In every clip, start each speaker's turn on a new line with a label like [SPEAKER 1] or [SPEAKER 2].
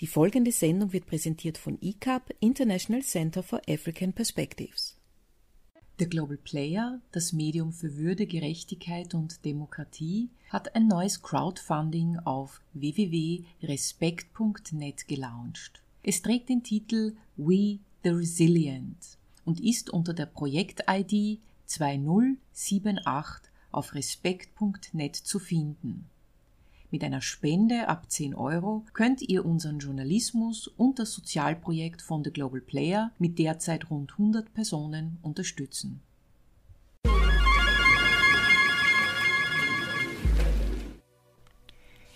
[SPEAKER 1] Die folgende Sendung wird präsentiert von ICAP, International Center for African Perspectives. Der Global Player, das Medium für Würde, Gerechtigkeit und Demokratie, hat ein neues Crowdfunding auf www.respekt.net gelauncht. Es trägt den Titel We the Resilient und ist unter der Projekt-ID 2078 auf respekt.net zu finden. Mit einer Spende ab 10 Euro könnt ihr unseren Journalismus und das Sozialprojekt von The Global Player mit derzeit rund 100 Personen unterstützen.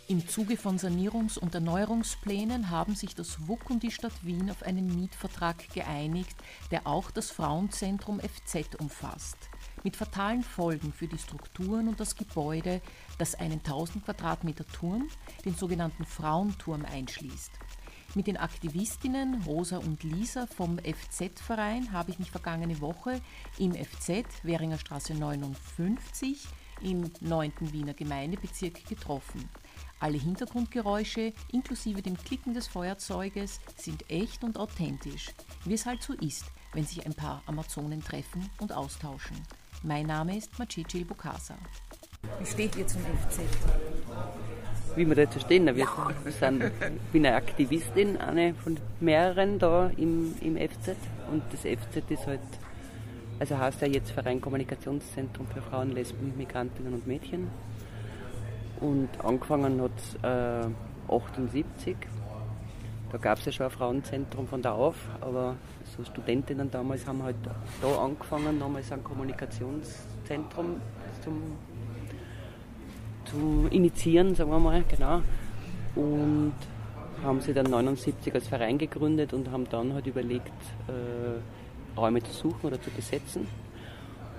[SPEAKER 1] Im Zuge von Sanierungs- und Erneuerungsplänen haben sich das WUK und die Stadt Wien auf einen Mietvertrag geeinigt, der auch das Frauenzentrum FZ umfasst mit fatalen Folgen für die Strukturen und das Gebäude, das einen 1000 Quadratmeter Turm, den sogenannten Frauenturm, einschließt. Mit den Aktivistinnen Rosa und Lisa vom FZ-Verein habe ich mich vergangene Woche im FZ Währinger Straße 59 im 9. Wiener Gemeindebezirk getroffen. Alle Hintergrundgeräusche inklusive dem Klicken des Feuerzeuges sind echt und authentisch, wie es halt so ist, wenn sich ein paar Amazonen treffen und austauschen. Mein Name ist Macici Bukasa. Wie steht ihr zum FZ?
[SPEAKER 2] Wie wir dazu stehen? Wir, wir sind, ich bin eine Aktivistin, eine von mehreren da im, im FZ. Und das FZ ist halt, also heißt ja jetzt Verein Kommunikationszentrum für Frauen, Lesben, Migrantinnen und Mädchen. Und angefangen hat es äh, 78. Da gab es ja schon ein Frauenzentrum von da auf, aber so Studentinnen damals haben halt da angefangen, damals ein Kommunikationszentrum zum, zu initiieren, sagen wir mal, genau. Und haben sie dann 79 als Verein gegründet und haben dann halt überlegt, äh, Räume zu suchen oder zu besetzen.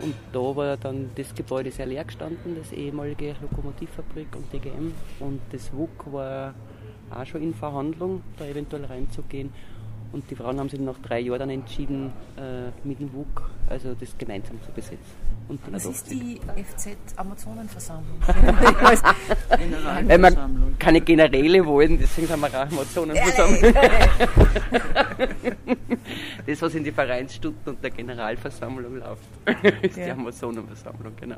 [SPEAKER 2] Und da war dann das Gebäude sehr leer gestanden, das ehemalige Lokomotivfabrik und DGM. Und das WUK war auch schon in Verhandlung, da eventuell reinzugehen. Und die Frauen haben sich nach drei Jahren dann entschieden, äh, mit dem WUK also das gemeinsam zu besetzen.
[SPEAKER 1] Und Was ist die FZ-Amazonenversammlung?
[SPEAKER 2] Weil wir keine Generäle wollen, deswegen haben wir auch Amazonenversammlung. das, was in die Vereinsstunden und der Generalversammlung läuft, ist ja. die Amazonenversammlung, genau.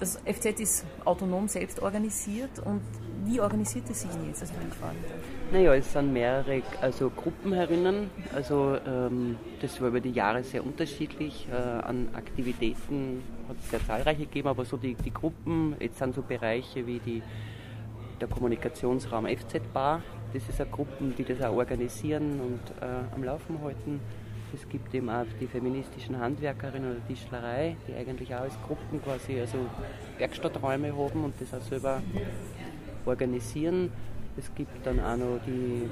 [SPEAKER 1] Das FZ ist autonom selbst organisiert und wie organisiert es sich jetzt, das meine Frage?
[SPEAKER 2] Naja, es sind mehrere also Gruppen herinnen. Also ähm, das war über die Jahre sehr unterschiedlich. Äh, an Aktivitäten hat es sehr zahlreiche gegeben, aber so die, die Gruppen, jetzt sind so Bereiche wie die, der Kommunikationsraum FZ Bar. Das ist eine Gruppen, die das auch organisieren und äh, am Laufen halten. Es gibt eben auch die feministischen Handwerkerinnen oder Tischlerei, die eigentlich auch als Gruppen quasi also Werkstatträume haben und das auch selber organisieren. Es gibt dann auch noch die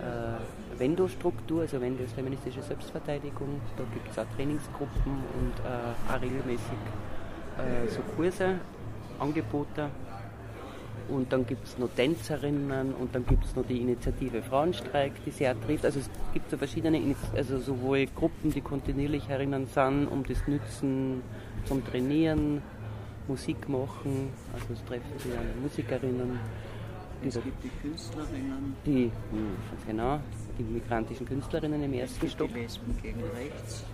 [SPEAKER 2] äh, Vendo-Struktur, also Vendo ist feministische Selbstverteidigung. Da gibt es auch Trainingsgruppen und äh, auch regelmäßig äh, so Kurse, Angebote. Und dann gibt es noch Tänzerinnen und dann gibt es noch die Initiative Frauenstreik, die sehr trifft. Also es gibt so verschiedene, also sowohl Gruppen, die kontinuierlich herinnen sind, um das Nützen zum Trainieren, Musik machen, also es treffen sich Musikerinnen.
[SPEAKER 3] Es gibt die Künstlerinnen.
[SPEAKER 2] Die, hm, genau, die migrantischen Künstlerinnen im ersten Stock.
[SPEAKER 3] Die Lesben gegen rechts.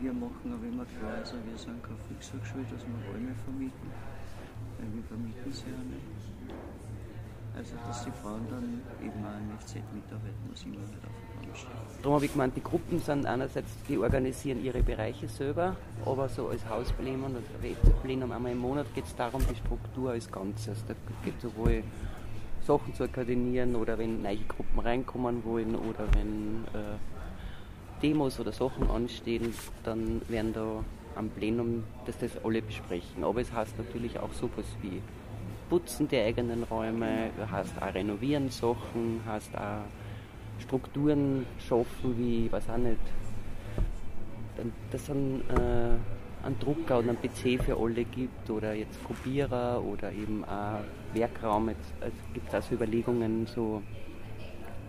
[SPEAKER 3] Wir machen aber immer klar, also wir sind keine Volkshochschule, dass wir Räume vermieten, weil wir vermieten sie ja nicht. Also dass die Frauen dann eben auch im FZ mitarbeiten, muss immer nicht auf der stehen.
[SPEAKER 2] Darum habe ich gemeint, die Gruppen sind einerseits, die organisieren ihre Bereiche selber, aber so als Hausplenum oder Plenum einmal im Monat geht es darum, die Struktur als Ganzes. Da geht es sowohl Sachen zu koordinieren oder wenn neue Gruppen reinkommen wollen oder wenn äh, Demos oder Sachen anstehen, dann werden da am Plenum, dass das alle besprechen. Aber es heißt natürlich auch sowas wie Putzen der eigenen Räume, heißt auch renovieren Sachen, heißt auch Strukturen schaffen, wie, weiß auch nicht, dass es einen, äh, einen Drucker und einen PC für alle gibt oder jetzt Kopierer oder eben auch Werkraum. Jetzt also gibt es auch so Überlegungen, so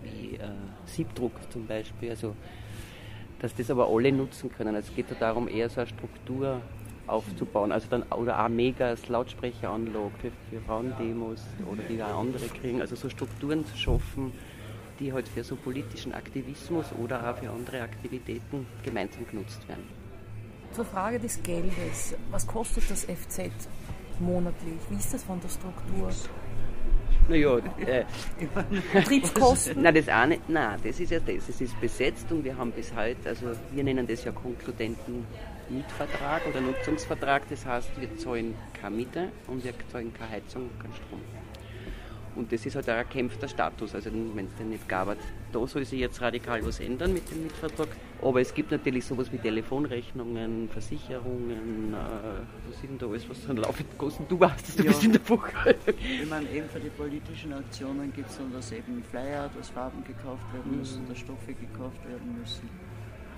[SPEAKER 2] wie äh, Siebdruck zum Beispiel, also dass das aber alle nutzen können. Also es geht ja darum, eher so eine Struktur aufzubauen. Also dann, oder auch Megas, Lautsprecheranlage für, für Frauendemos oder die da andere kriegen. Also so Strukturen zu schaffen, die halt für so politischen Aktivismus oder auch für andere Aktivitäten gemeinsam genutzt werden.
[SPEAKER 1] Zur Frage des Geldes. Was kostet das FZ monatlich? Wie ist das von der Struktur?
[SPEAKER 2] Naja, äh,
[SPEAKER 1] Betriebskosten?
[SPEAKER 2] nein, das auch nicht. Nein, das ist ja das. Es ist besetzt und wir haben bis heute, also wir nennen das ja konkludenten Mietvertrag oder Nutzungsvertrag. Das heißt, wir zahlen keine Miete und wir zahlen keine Heizung, keinen Strom. Und das ist halt ein erkämpfter Status. Also wenn es den nicht gab, da soll sich jetzt radikal was ändern mit dem Mietvertrag. Aber es gibt natürlich sowas wie Telefonrechnungen, Versicherungen, äh, was ist denn da alles, was dann laufend kostet? Du weißt es, du
[SPEAKER 3] Ja.
[SPEAKER 2] bist in der Buchhaltung.
[SPEAKER 3] Ich meine, eben für die politischen Aktionen gibt es dann, dass eben Flyer, dass Farben gekauft werden müssen, dass Stoffe gekauft werden müssen.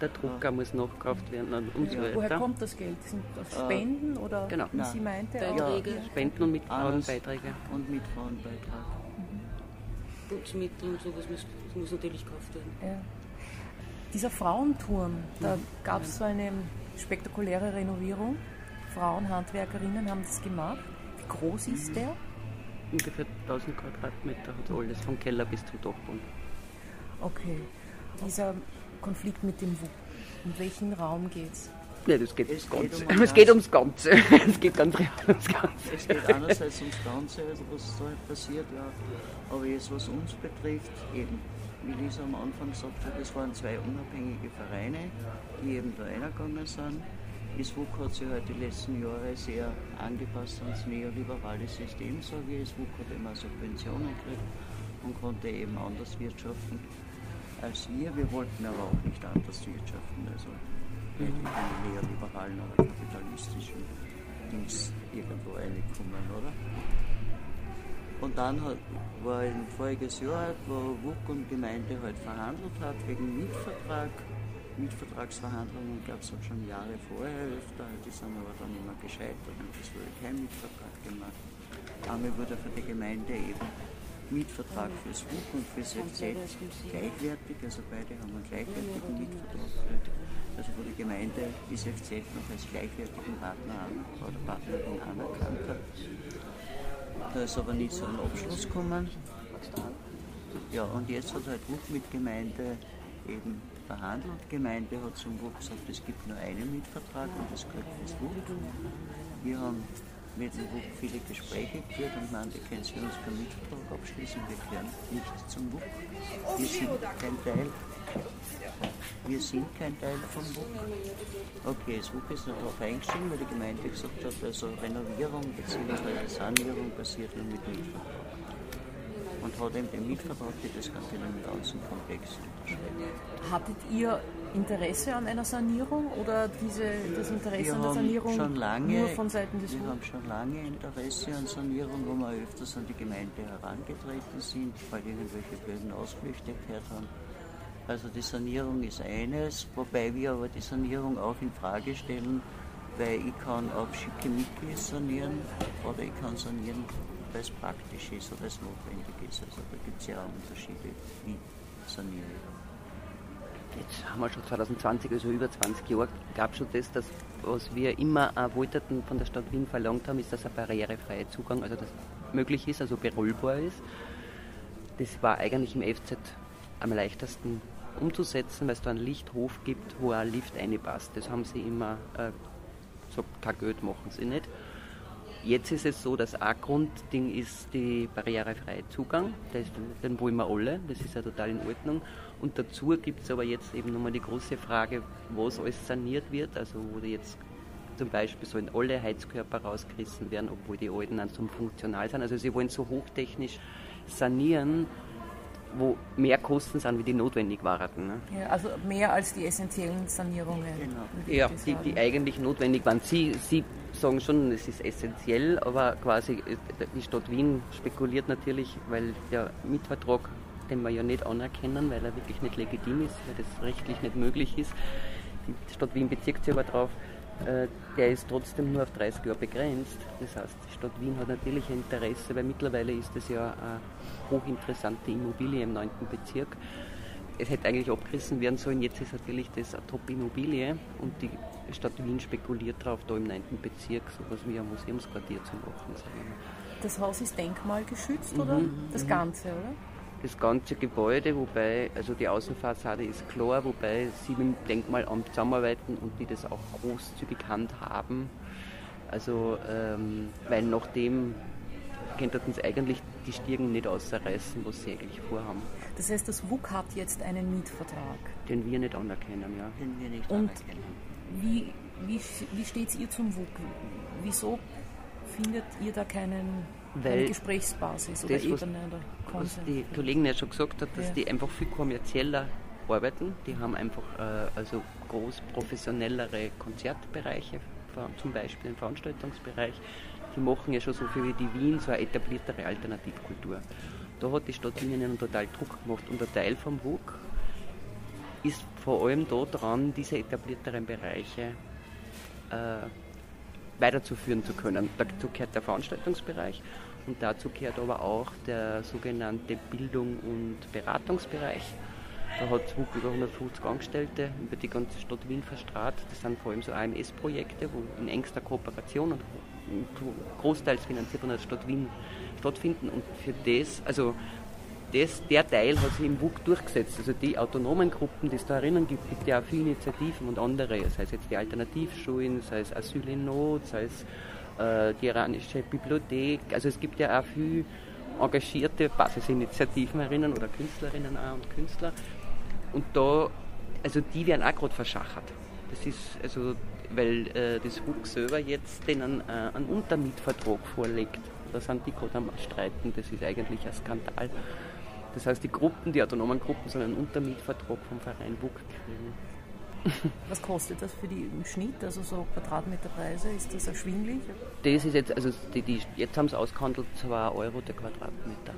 [SPEAKER 2] Der Drucker muss nachgekauft werden und, und so
[SPEAKER 3] Ja.
[SPEAKER 1] Woher
[SPEAKER 2] weiter.
[SPEAKER 1] kommt das Geld? Sind das
[SPEAKER 3] Äh,
[SPEAKER 1] Spenden oder
[SPEAKER 2] genau.
[SPEAKER 1] wie
[SPEAKER 3] Nein.
[SPEAKER 1] sie meinte?
[SPEAKER 4] Beiträge.
[SPEAKER 1] auch-
[SPEAKER 2] Spenden und Mitfrauenbeiträge.
[SPEAKER 3] Und mit Frauenbeitrag.
[SPEAKER 4] Putzmittel und sowas muss, muss natürlich gekauft werden.
[SPEAKER 1] Ja. Dieser Frauenturm, da gab es so eine spektakuläre Renovierung. Frauenhandwerkerinnen haben das gemacht. Wie groß ist der?
[SPEAKER 2] Ungefähr 1000 Quadratmeter hat alles, vom Keller bis zum Dachboden.
[SPEAKER 1] Okay. Dieser Konflikt mit dem WUK. Um welchen Raum geht's?
[SPEAKER 2] Ja, das geht
[SPEAKER 3] Es
[SPEAKER 2] ums
[SPEAKER 3] geht
[SPEAKER 2] Ganze.
[SPEAKER 3] um
[SPEAKER 2] es geht ums Ganze. es geht ganz real ums Ganze.
[SPEAKER 3] Es geht einerseits ums Ganze, also was da halt passiert, ja. Aber jetzt, was uns betrifft, eben, wie Lisa am Anfang gesagt hat, es waren zwei unabhängige Vereine, die eben da reingegangen sind. Das WUK hat sich halt die letzten Jahre sehr angepasst ans neoliberale System, sage ich. Das WUK hat immer Subventionen gekriegt und konnte eben anders wirtschaften als wir. Wir wollten aber auch nicht anders wirtschaften. Also nicht in die neoliberalen oder kapitalistischen Dings irgendwo reinkommen, oder? Und dann hat, war ein voriges Jahr, wo WUK und Gemeinde halt verhandelt hat wegen Mietvertrag. Mietvertragsverhandlungen gab es halt schon Jahre vorher öfter, die sind aber dann immer gescheitert und es wurde kein Mietvertrag gemacht. Einmal wurde für die Gemeinde eben Mietvertrag fürs WUK und fürs FZ gleichwertig, also beide haben einen gleichwertigen Mietvertrag. Also wo die Gemeinde das FZ noch als gleichwertigen Partner an, oder Partnerin anerkannt hat. Da ist aber nicht zu einem Abschluss gekommen. Ja, und jetzt hat halt WUK mit Gemeinde eben verhandelt. Gemeinde hat zum WUK gesagt, es gibt nur einen Mietvertrag und das kriegt das WUK. Wir haben mit dem WUK viele Gespräche geführt und meinte, können Sie uns keinen Mietvertrag abschließen, wir gehören nicht zum WUK. Wir sind kein Teil. Wir sind kein Teil vom WUK. Okay, das WUK ist nicht darauf eingestiegen, weil die Gemeinde gesagt hat, also Renovierung bzw. Sanierung passiert nur mit Mietvertrag. Und hat eben den Mietvertrag für das ganze den ganzen Komplex unterschrieben.
[SPEAKER 1] Hattet ihr Interesse an einer Sanierung oder diese, das Interesse
[SPEAKER 3] Wir
[SPEAKER 1] an der Sanierung
[SPEAKER 3] lange,
[SPEAKER 1] nur von Seiten des
[SPEAKER 3] wir
[SPEAKER 1] WUK?
[SPEAKER 3] haben schon lange Interesse an Sanierung, wo wir öfters an die Gemeinde herangetreten sind, weil irgendwelche blöden Ausflüchte gehört haben. Also die Sanierung ist eines, wobei wir aber die Sanierung auch in Frage stellen, weil ich kann auch schicke Mitglieder sanieren oder ich kann sanieren, es praktisch ist oder es notwendig ist. Also da gibt es ja auch Unterschiede, wie saniere ich.
[SPEAKER 2] Jetzt haben wir schon 2020, also über 20 Jahre, gab schon das, dass, was wir immer wollten von der Stadt Wien verlangt haben, ist, dass ein barrierefreier Zugang, also das möglich ist, also berollbar ist. Das war eigentlich im FZ am leichtesten umzusetzen, weil es da einen Lichthof gibt, wo ein Lift reinpasst. Das haben sie immer äh, gesagt, kein Geld machen sie nicht. Jetzt ist es so, dass ein Grundding ist die barrierefreie Zugang. Das, den wollen wir alle, das ist ja total in Ordnung. Und dazu gibt es aber jetzt eben nochmal die große Frage, was alles saniert wird. Also wo jetzt zum Beispiel sollen alle Heizkörper rausgerissen werden, obwohl die alten dann zum funktional sind. Also sie wollen so hochtechnisch sanieren, wo mehr Kosten sind, wie die notwendig waren. Ne?
[SPEAKER 1] Ja, also mehr als die essentiellen Sanierungen.
[SPEAKER 3] Genau.
[SPEAKER 2] Ja, die, die eigentlich notwendig waren. Sie, Sie sagen schon, es ist essentiell, aber quasi äh, die Stadt Wien spekuliert natürlich, weil der Mietvertrag, den wir ja nicht anerkennen, weil er wirklich nicht legitim ist, weil das rechtlich nicht möglich ist. Die Stadt Wien bezieht sich aber darauf, äh, der ist trotzdem nur auf 30 Jahre begrenzt. Das heißt, die Stadt Wien hat natürlich ein Interesse, weil mittlerweile ist es ja eine hochinteressante Immobilie im 9. Bezirk es hätte eigentlich abgerissen werden sollen. Jetzt ist natürlich das eine Top-Immobilie und die Stadt Wien spekuliert darauf, da im 9. Bezirk so etwas wie ein Museumsquartier zu machen.
[SPEAKER 1] Das Haus ist denkmalgeschützt
[SPEAKER 2] Mhm,
[SPEAKER 1] oder das Ganze, oder?
[SPEAKER 2] das ganze Gebäude, wobei, also die Außenfassade ist klar, wobei sie mit dem Denkmalamt zusammenarbeiten und die das auch großzügig handhaben. Also, ähm, weil nachdem könnten sie eigentlich die Stirn nicht ausreißen, was sie eigentlich vorhaben.
[SPEAKER 1] Das heißt, das WUK hat jetzt einen Mietvertrag.
[SPEAKER 2] Den wir nicht anerkennen, ja.
[SPEAKER 3] Den wir nicht
[SPEAKER 1] Und
[SPEAKER 3] anerkennen.
[SPEAKER 1] wie, wie, wie steht ihr zum WUK? Wieso findet ihr da keinen, keine
[SPEAKER 2] Weil
[SPEAKER 1] Gesprächsbasis oder
[SPEAKER 2] das, was-
[SPEAKER 1] Ebene oder
[SPEAKER 2] Was
[SPEAKER 1] Konsens?
[SPEAKER 2] die Kollegin ja schon gesagt hat, dass
[SPEAKER 1] Ja.
[SPEAKER 2] die einfach viel kommerzieller arbeiten. Die haben einfach äh, also groß professionellere Konzertbereiche, zum Beispiel im Veranstaltungsbereich. Die machen ja schon so viel wie die Wien, so eine etabliertere Alternativkultur. Da hat die Stadt Wien ihnen total Druck gemacht. Und ein Teil vom WUK ist vor allem da dran, diese etablierteren Bereiche äh, weiterzuführen zu können. Dazu gehört der Veranstaltungsbereich und dazu gehört aber auch der sogenannte Bildung- und Beratungsbereich. Da hat es über 150 Angestellte über die ganze Stadt Wien verstrahlt. Das sind vor allem so AMS-Projekte, wo in engster Kooperation und großteils finanziert von der Stadt Wien stattfinden. Und für das, also das, der Teil hat sich im WUK durchgesetzt. Also die autonomen Gruppen, die es da erinnern gibt, gibt ja auch viele Initiativen und andere, sei es jetzt die Alternativschulen, sei es Asyl in Not, sei es äh, die iranische Bibliothek. Also es gibt ja auch viele engagierte Basisinitiativen erinnern oder Künstlerinnen und Künstler. Und da, also die werden auch gerade verschachert. Das ist also, weil äh, das WUK selber jetzt denen äh, einen Untermietvertrag vorlegt. Da sind die gerade am Streiten, das ist eigentlich ein Skandal. Das heißt, die Gruppen, die autonomen Gruppen sollen einen Untermietvertrag vom Verein WUK kriegen.
[SPEAKER 1] Was kostet das für die im Schnitt? Also so Quadratmeterpreise? Ist das erschwinglich?
[SPEAKER 2] Das ist jetzt, also die, die, jetzt haben sie ausgehandelt 2 Euro der Quadratmeter.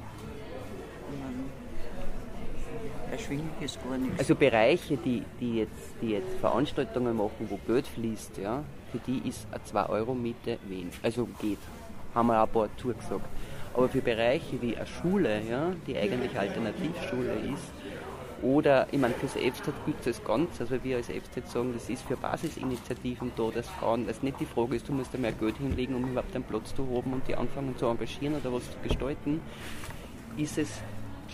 [SPEAKER 3] Erschwinglich ist gar nichts.
[SPEAKER 2] Also Bereiche, die, die, jetzt, die jetzt Veranstaltungen machen, wo Geld fließt, ja, für die ist eine 2 Euro Miete wenig. Also geht. Haben wir auch ein paar zugesagt. Aber für Bereiche wie eine Schule, ja, die eigentlich Alternativschule ist, oder, ich meine, fürs FZ gibt es das Ganze. Also wir als FZ sagen, das ist für Basisinitiativen da, dass Frauen, dass nicht die Frage ist, du musst da mehr Geld hinlegen, um überhaupt einen Platz zu haben und die anfangen zu engagieren oder was zu gestalten, ist es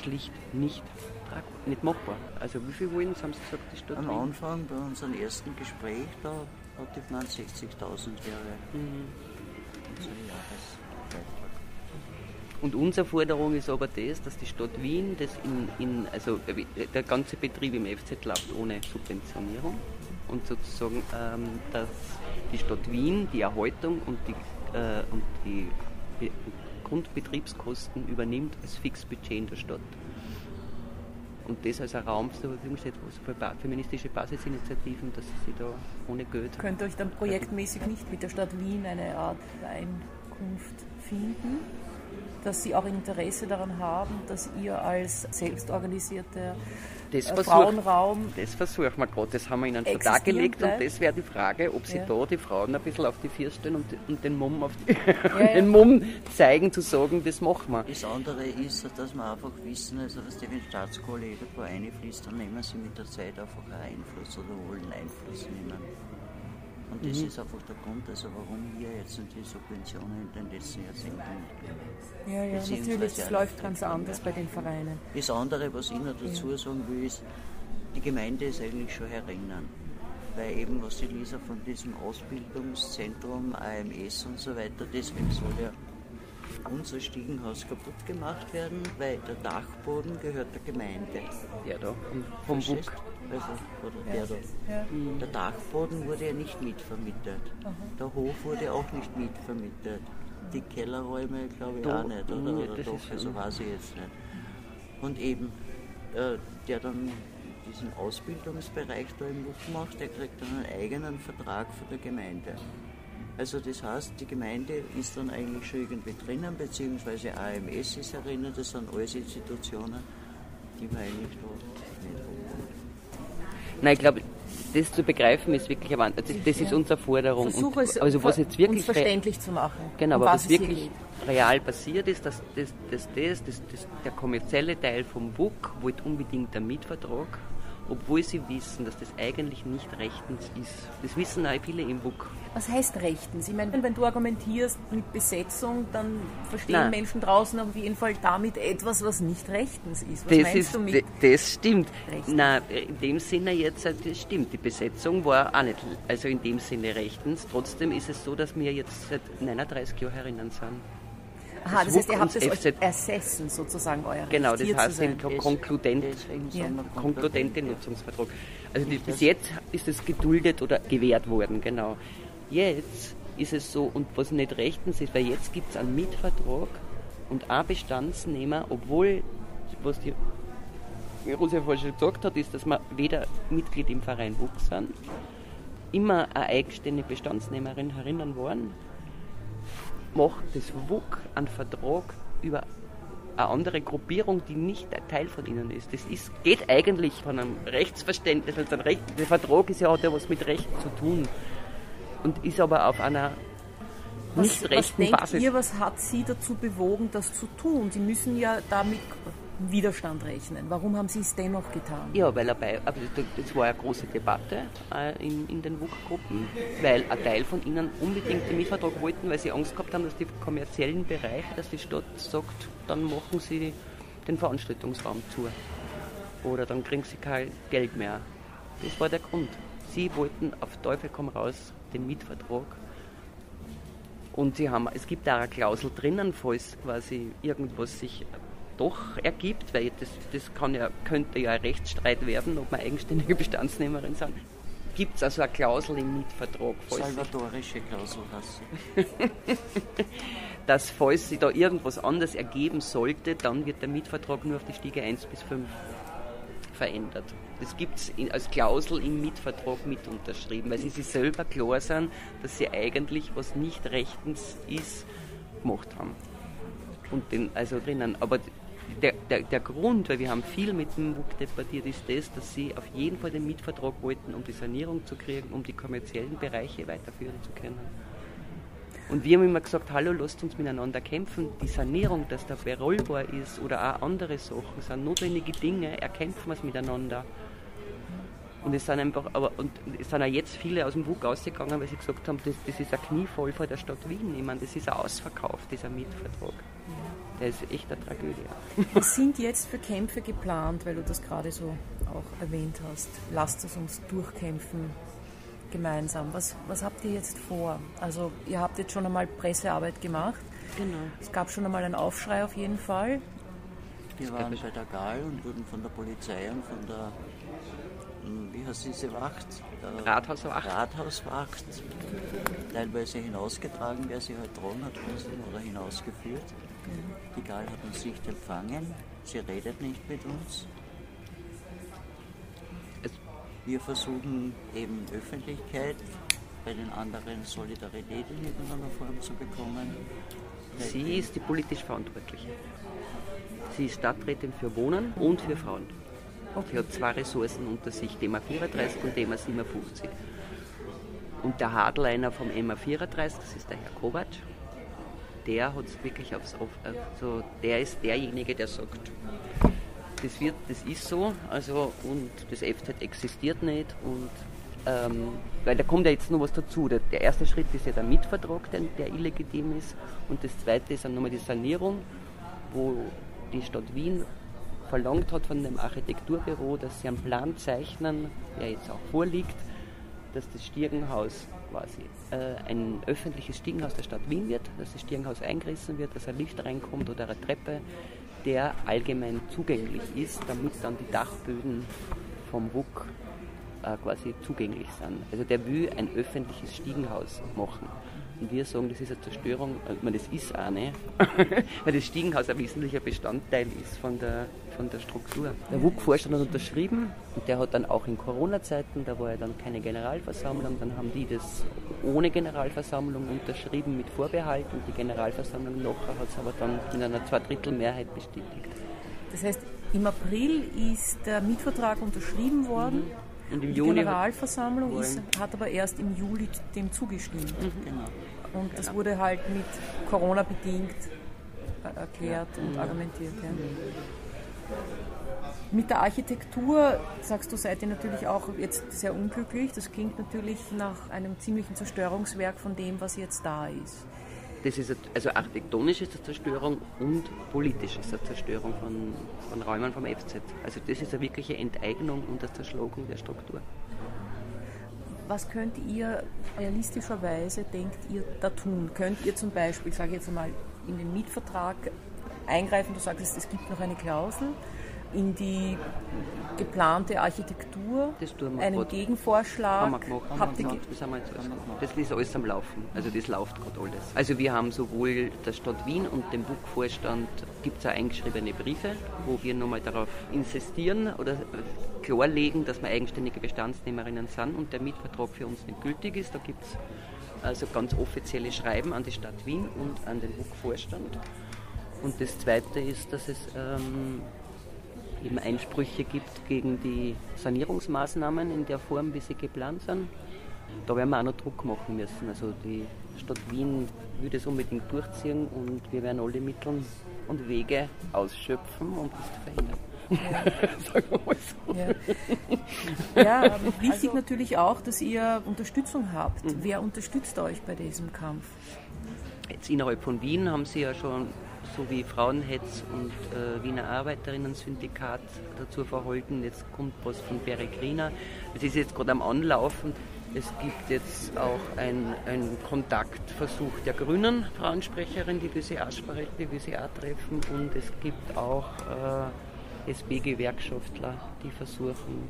[SPEAKER 2] schlicht nicht, nicht machbar. Also wie viel wollen Sie, haben Sie gesagt, die Stadt
[SPEAKER 3] Am
[SPEAKER 2] Wien?
[SPEAKER 3] Anfang bei unserem ersten Gespräch, da hat die gemeint, 60.000 wäre
[SPEAKER 2] Mhm.
[SPEAKER 3] unser Jahresbeitrag.
[SPEAKER 2] Und unsere Forderung ist aber das, dass die Stadt Wien, das in, in, also der ganze Betrieb im FZ läuft ohne Subventionierung und sozusagen, ähm, dass die Stadt Wien die Erhaltung und die, äh, und die Be Grundbetriebskosten übernimmt als Fixbudget in der Stadt. Und das als ein Raum zur Verfügung steht, wo ba- feministische Basisinitiativen, dass sie da ohne Geld
[SPEAKER 1] Könnt ihr euch dann projektmäßig nicht mit der Stadt Wien eine Art Einkunft finden? Dass sie auch Interesse daran haben, dass ihr als selbstorganisierter
[SPEAKER 2] Das
[SPEAKER 1] äh,
[SPEAKER 2] versucht-
[SPEAKER 1] Frauenraum
[SPEAKER 2] Das versuchen wir gerade, das haben wir in einen
[SPEAKER 1] Existieren
[SPEAKER 2] Vertrag gelegt
[SPEAKER 1] bleibt.
[SPEAKER 2] und das wäre die Frage, ob sie
[SPEAKER 1] Ja.
[SPEAKER 2] da die Frauen ein bisschen auf die Vier stellen und, und den Mumm auf die,
[SPEAKER 1] ja.
[SPEAKER 2] den Mumm zeigen, zu sagen, das machen wir.
[SPEAKER 3] Das andere ist, dass wir einfach wissen, also was die wenn Staatskohle irgendwo einfließt, dann nehmen sie mit der Zeit einfach einen Einfluss oder wollen Einfluss nehmen. Und das ist einfach der Grund, also warum hier jetzt die Subventionen in den letzten Jahrzehnten nicht geben.
[SPEAKER 1] Ja, ja, natürlich, es
[SPEAKER 3] eine
[SPEAKER 1] läuft ganz anders
[SPEAKER 3] ja.
[SPEAKER 1] bei den Vereinen.
[SPEAKER 3] Das andere, was ich noch dazu sagen will, ist, die Gemeinde ist eigentlich schon herinnen. Weil eben, was die Lisa von diesem Ausbildungszentrum, AMS und so weiter, deswegen soll ja unser Stiegenhaus kaputt gemacht werden, weil der Dachboden gehört der Gemeinde.
[SPEAKER 2] Der da vom? Buck.
[SPEAKER 3] Also, oder der da. Der Dachboden wurde ja nicht mitvermietet. Der Hof wurde auch nicht mitvermietet. Die Kellerräume, glaube ich, auch nicht. Oder, oder doch, also weiß ich jetzt nicht. Und eben, äh, der dann diesen Ausbildungsbereich da im Luft macht, der kriegt dann einen eigenen Vertrag von der Gemeinde. Also das heißt, die Gemeinde ist dann eigentlich schon irgendwie drinnen, beziehungsweise AMS ist erinnert, das sind alles Institutionen, die wir eigentlich da nicht haben.
[SPEAKER 2] Nein, ich glaube, das zu begreifen ist wirklich ein. Das, das ist unsere Forderung.
[SPEAKER 1] Versuche
[SPEAKER 2] Und,
[SPEAKER 1] es
[SPEAKER 2] also was jetzt wirklich
[SPEAKER 1] verständlich zu machen.
[SPEAKER 2] Genau,
[SPEAKER 1] um
[SPEAKER 2] aber
[SPEAKER 1] was
[SPEAKER 2] was wirklich real passiert ist, dass, dass das, das, das, der kommerzielle Teil vom WUK wollte unbedingt einen Mietvertrag obwohl sie wissen, dass das eigentlich nicht rechtens ist. Das wissen auch viele im WUK.
[SPEAKER 1] Was heißt rechtens? Ich meine, wenn du argumentierst mit Besetzung, dann verstehen
[SPEAKER 2] Nein.
[SPEAKER 1] Menschen draußen auf jeden Fall damit etwas, was nicht rechtens ist. Was
[SPEAKER 2] Das,
[SPEAKER 1] meinst
[SPEAKER 2] ist,
[SPEAKER 1] du mit?
[SPEAKER 2] das stimmt.
[SPEAKER 1] rechtens?
[SPEAKER 2] Nein, in dem Sinne jetzt, äh, das stimmt. Die Besetzung war auch nicht, also in dem Sinne rechtens. Trotzdem ist es so, dass wir jetzt seit 39 Jahren herinnen sind.
[SPEAKER 1] Aha, das heißt, ihr habt es euch ersessen, sozusagen, euer
[SPEAKER 2] Genau, das heißt
[SPEAKER 1] sein.
[SPEAKER 2] Konkludent,
[SPEAKER 1] Ja.
[SPEAKER 2] konkludente Nutzungsvertrag. Also die, bis jetzt ist es geduldet oder gewährt worden, genau. Jetzt ist es so, und was nicht rechtens ist, weil jetzt gibt es einen Mietvertrag und ein Bestandsnehmer, obwohl, was die Rosa vorhin schon gesagt hat, ist, dass wir weder Mitglied im Verein sind, immer eine eigenständige Bestandsnehmerin herinnen waren, macht das WUK einen Vertrag über eine andere Gruppierung, die nicht Teil von ihnen ist. Das ist, geht eigentlich von einem Rechtsverständnis, also ein Recht, der Vertrag ist ja, hat ja was mit Recht zu tun und ist aber auf einer
[SPEAKER 1] Was,
[SPEAKER 2] nicht
[SPEAKER 1] was
[SPEAKER 2] rechten
[SPEAKER 1] denkt
[SPEAKER 2] Basis.
[SPEAKER 1] ihr, was hat sie dazu bewogen, das zu tun? Sie müssen ja damit Widerstand rechnen. Warum haben sie es dennoch getan?
[SPEAKER 2] Ja, weil bei, aber das- das war eine große Debatte äh, in, in den WUK-Gruppen, weil ein Teil von ihnen unbedingt den Mietvertrag wollten, weil sie Angst gehabt haben, dass die kommerziellen Bereiche, dass die Stadt sagt, dann machen sie den Veranstaltungsraum zu. Oder dann kriegen sie kein Geld mehr. Das war der Grund. Sie wollten auf Teufel komm raus den Mietvertrag. Und sie haben, es gibt da eine Klausel drinnen, falls quasi irgendwas sich doch ergibt, weil das, das kann ja, könnte ja ein Rechtsstreit werden, ob wir eigenständige Bestandsnehmerin sind. Gibt es also eine Klausel im Mietvertrag,
[SPEAKER 3] Salvatorische Klausel hast
[SPEAKER 2] dass falls sich da irgendwas anderes ergeben sollte, dann wird der Mietvertrag nur auf die Stiege 1 bis 5 verändert. Das gibt es als Klausel im Mietvertrag mit unterschrieben, weil sie sich selber klar sind, dass sie eigentlich, was nicht rechtens ist, gemacht haben. Und den, also drinnen. Aber der, der, der Grund, weil wir haben viel mit dem WUK debattiert, ist das, dass sie auf jeden Fall den Mietvertrag wollten, um die Sanierung zu kriegen, um die kommerziellen Bereiche weiterführen zu können. Und wir haben immer gesagt, hallo, lasst uns miteinander kämpfen. Die Sanierung, dass da berollbar ist oder auch andere Sachen, sind notwendige Dinge, erkämpfen wir es miteinander. Und es sind einfach, aber und es sind auch jetzt viele aus dem WUK ausgegangen, weil sie gesagt haben, das, das ist ein Knievoll vor der Stadt Wien. Ich meine, das ist ein Ausverkauf, dieser Mietvertrag. Der ist echt eine Tragödie.
[SPEAKER 1] Was sind jetzt für Kämpfe geplant, weil du das gerade so auch erwähnt hast? Lasst es uns durchkämpfen gemeinsam. Was, was habt ihr jetzt vor? Also ihr habt jetzt schon einmal Pressearbeit gemacht.
[SPEAKER 2] Genau.
[SPEAKER 1] Es gab schon einmal einen Aufschrei auf jeden Fall.
[SPEAKER 3] Wir waren bei der GAL und wurden von der Polizei und von der, hm, wie heißt diese Wacht? Der
[SPEAKER 2] Rathauswacht.
[SPEAKER 3] Rathauswacht teilweise hinausgetragen, wer sie halt dran hat müssen oder hinausgeführt. Die GAL hat uns nicht empfangen, sie redet nicht mit uns. Wir versuchen eben Öffentlichkeit, bei den anderen Solidarität in irgendeiner Form zu bekommen.
[SPEAKER 2] Sie ist die politisch Verantwortliche. Sie ist Stadträtin für Wohnen und für Frauen. Sie hat zwei Ressourcen unter sich, die MA 34 und die MA 57. Und der Hardliner vom MA 34, das ist der Herr Kovac, der hat es wirklich aufs, auf, also der ist derjenige, der sagt, das wird, das ist so, also und das FZ existiert nicht und ähm, weil da kommt ja jetzt noch was dazu. Der, der erste Schritt ist ja der Mietvertrag, der, der illegitim ist und das zweite ist dann nochmal die Sanierung, wo die Stadt Wien verlangt hat von dem Architekturbüro, dass sie einen Plan zeichnen, der jetzt auch vorliegt, dass das Stiegenhaus quasi ein öffentliches Stiegenhaus der Stadt Wien wird, dass das Stiegenhaus eingerissen wird, dass ein Lift reinkommt oder eine Treppe, der allgemein zugänglich ist, damit dann die Dachböden vom WUK äh, quasi zugänglich sind. Also der will ein öffentliches Stiegenhaus machen. Und wir sagen, das ist eine Zerstörung, äh, ich meine, das ist nicht, weil das Stiegenhaus ein wesentlicher Bestandteil ist von der, von der Struktur. Der WUK-Vorstand hat unterschrieben und der hat dann auch in Corona-Zeiten, da war ja dann keine Generalversammlung, dann haben die das ohne Generalversammlung unterschrieben mit Vorbehalt und die Generalversammlung nachher hat es aber dann mit einer Zweidrittelmehrheit bestätigt.
[SPEAKER 1] Das heißt, im April ist der Mietvertrag unterschrieben worden.
[SPEAKER 2] Und im
[SPEAKER 1] Die
[SPEAKER 2] Juni
[SPEAKER 1] Generalversammlung ist, hat aber erst im Juli dem zugestimmt.
[SPEAKER 3] Genau.
[SPEAKER 1] Und das wurde halt mit Corona bedingt äh, erklärt und argumentiert. Ja. Mit der Architektur, sagst du, seid ihr natürlich auch jetzt sehr unglücklich. Das klingt natürlich nach einem ziemlichen Zerstörungswerk von dem, was jetzt da ist.
[SPEAKER 2] Das ist also architektonisch ist eine Zerstörung und politisch ist eine Zerstörung von, von Räumen vom FZ. Also das ist eine wirkliche Enteignung und eine Zerschlagung der Struktur.
[SPEAKER 1] Was könnt ihr realistischerweise, denkt ihr, da tun? Könnt ihr zum Beispiel, sage ich jetzt einmal, in den Mietvertrag eingreifen, du sagst, es gibt noch eine Klausel, in die geplante Architektur einen. Gegenvorschlag.
[SPEAKER 2] Haben wir gemacht. Habt ihr gemacht. Das, haben wir jetzt das ist alles am Laufen. Also das läuft gerade alles. Also wir haben sowohl der Stadt Wien und dem BUG-Vorstand gibt es eingeschriebene Briefe, wo wir nochmal darauf insistieren oder klarlegen, dass wir eigenständige Bestandsnehmerinnen sind und der Mietvertrag für uns nicht gültig ist. Da gibt es also ganz offizielle Schreiben an die Stadt Wien und an den BUG-Vorstand. Und das Zweite ist, dass es ähm, eben Einsprüche gibt gegen die Sanierungsmaßnahmen in der Form, wie sie geplant sind. Da werden wir auch noch Druck machen müssen. Also die Stadt Wien will das unbedingt durchziehen und wir werden alle Mittel und Wege ausschöpfen, um das zu verhindern. Ja.
[SPEAKER 1] Sagen wir mal so. Ja, ja wichtig also, natürlich auch, dass ihr Unterstützung habt. Mhm. Wer unterstützt euch bei diesem Kampf?
[SPEAKER 2] Jetzt innerhalb von Wien haben sie ja schon so wie Frauenhetz und äh, Wiener Arbeiterinnen-Syndikat dazu verholten. Jetzt kommt was von Peregrina. Es ist jetzt gerade am Anlaufen. Es gibt jetzt auch einen Kontaktversuch der Grünen Frauensprecherin, die will sie auch sprechen, die will sie auch treffen. Und es gibt auch äh, SB-Gewerkschaftler, die versuchen,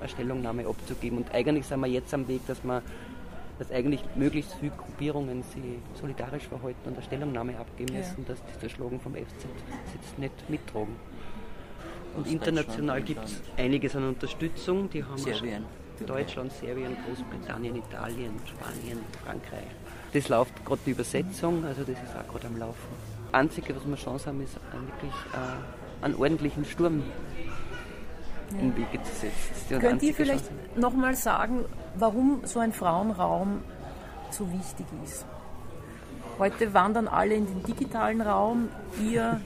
[SPEAKER 2] eine Stellungnahme abzugeben. Und eigentlich sind wir jetzt am Weg, dass wir dass eigentlich möglichst viele Gruppierungen sich solidarisch verhalten und eine Stellungnahme abgeben müssen, ja. dass die Zerschlagung vom FZ jetzt nicht mittragen. Und Aus international gibt es einiges an Unterstützung. Die haben Serbien. Deutschland, Serbien, Großbritannien, Italien, Spanien, Frankreich. Das läuft gerade die Übersetzung, also das ist auch gerade am Laufen. Das Einzige, was wir Chance haben, ist wirklich äh, einen ordentlichen Sturm in Wege zu setzen.
[SPEAKER 1] Könnt ihr vielleicht nochmal sagen, warum so ein Frauenraum so wichtig ist? Heute wandern alle in den digitalen Raum. Ihr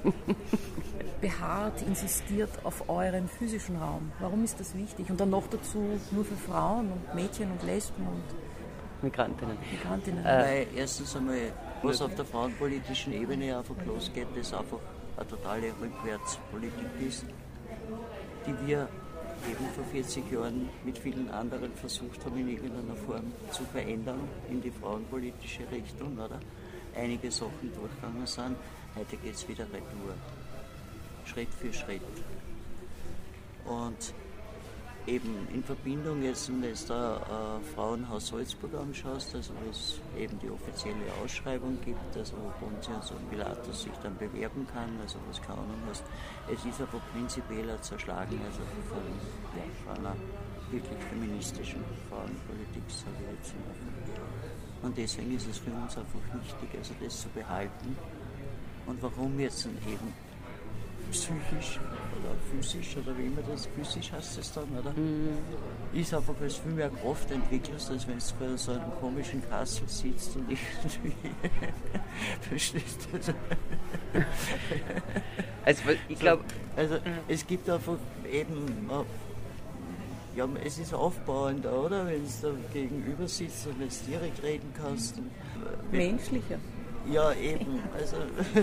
[SPEAKER 1] beharrt, insistiert auf euren physischen Raum. Warum ist das wichtig? Und dann noch dazu nur für Frauen und Mädchen und Lesben und
[SPEAKER 2] Migrantinnen.
[SPEAKER 3] Migrantinnen. Äh, Weil erstens einmal, was auf der frauenpolitischen Ebene einfach losgeht, das einfach eine totale Rückwärtspolitik ist die wir eben vor 40 Jahren mit vielen anderen versucht haben, in irgendeiner Form zu verändern in die frauenpolitische Richtung, oder? Einige Sachen durchgegangen sind. Heute geht es wieder retour. Schritt für Schritt. Und eben in Verbindung jetzt, wenn du jetzt da äh, Frauenhaus Salzburg anschaust, also wo es eben die offizielle Ausschreibung gibt, also wo Pontius und Pilatus sich dann bewerben kann, also was keine Ahnung hast. Es ist aber prinzipiell Zerschlagen also von, von einer wirklich feministischen Frauenpolitik, sage ich jetzt mal. Und deswegen ist es für uns einfach wichtig, also das zu behalten. Und warum jetzt eben psychisch oder physisch oder wie immer das, physisch heißt es dann, oder? Mhm. Ist einfach, weil es viel mehr Kraft entwickelst, als wenn du bei so einem komischen Kassel sitzt und irgendwie. Verstehst du? also, ich glaube. Also, mhm. es gibt einfach eben. Ja, es ist aufbauender, oder? Wenn du da gegenüber sitzt und jetzt direkt reden kannst.
[SPEAKER 1] Menschlicher.
[SPEAKER 3] Ja, eben. Also.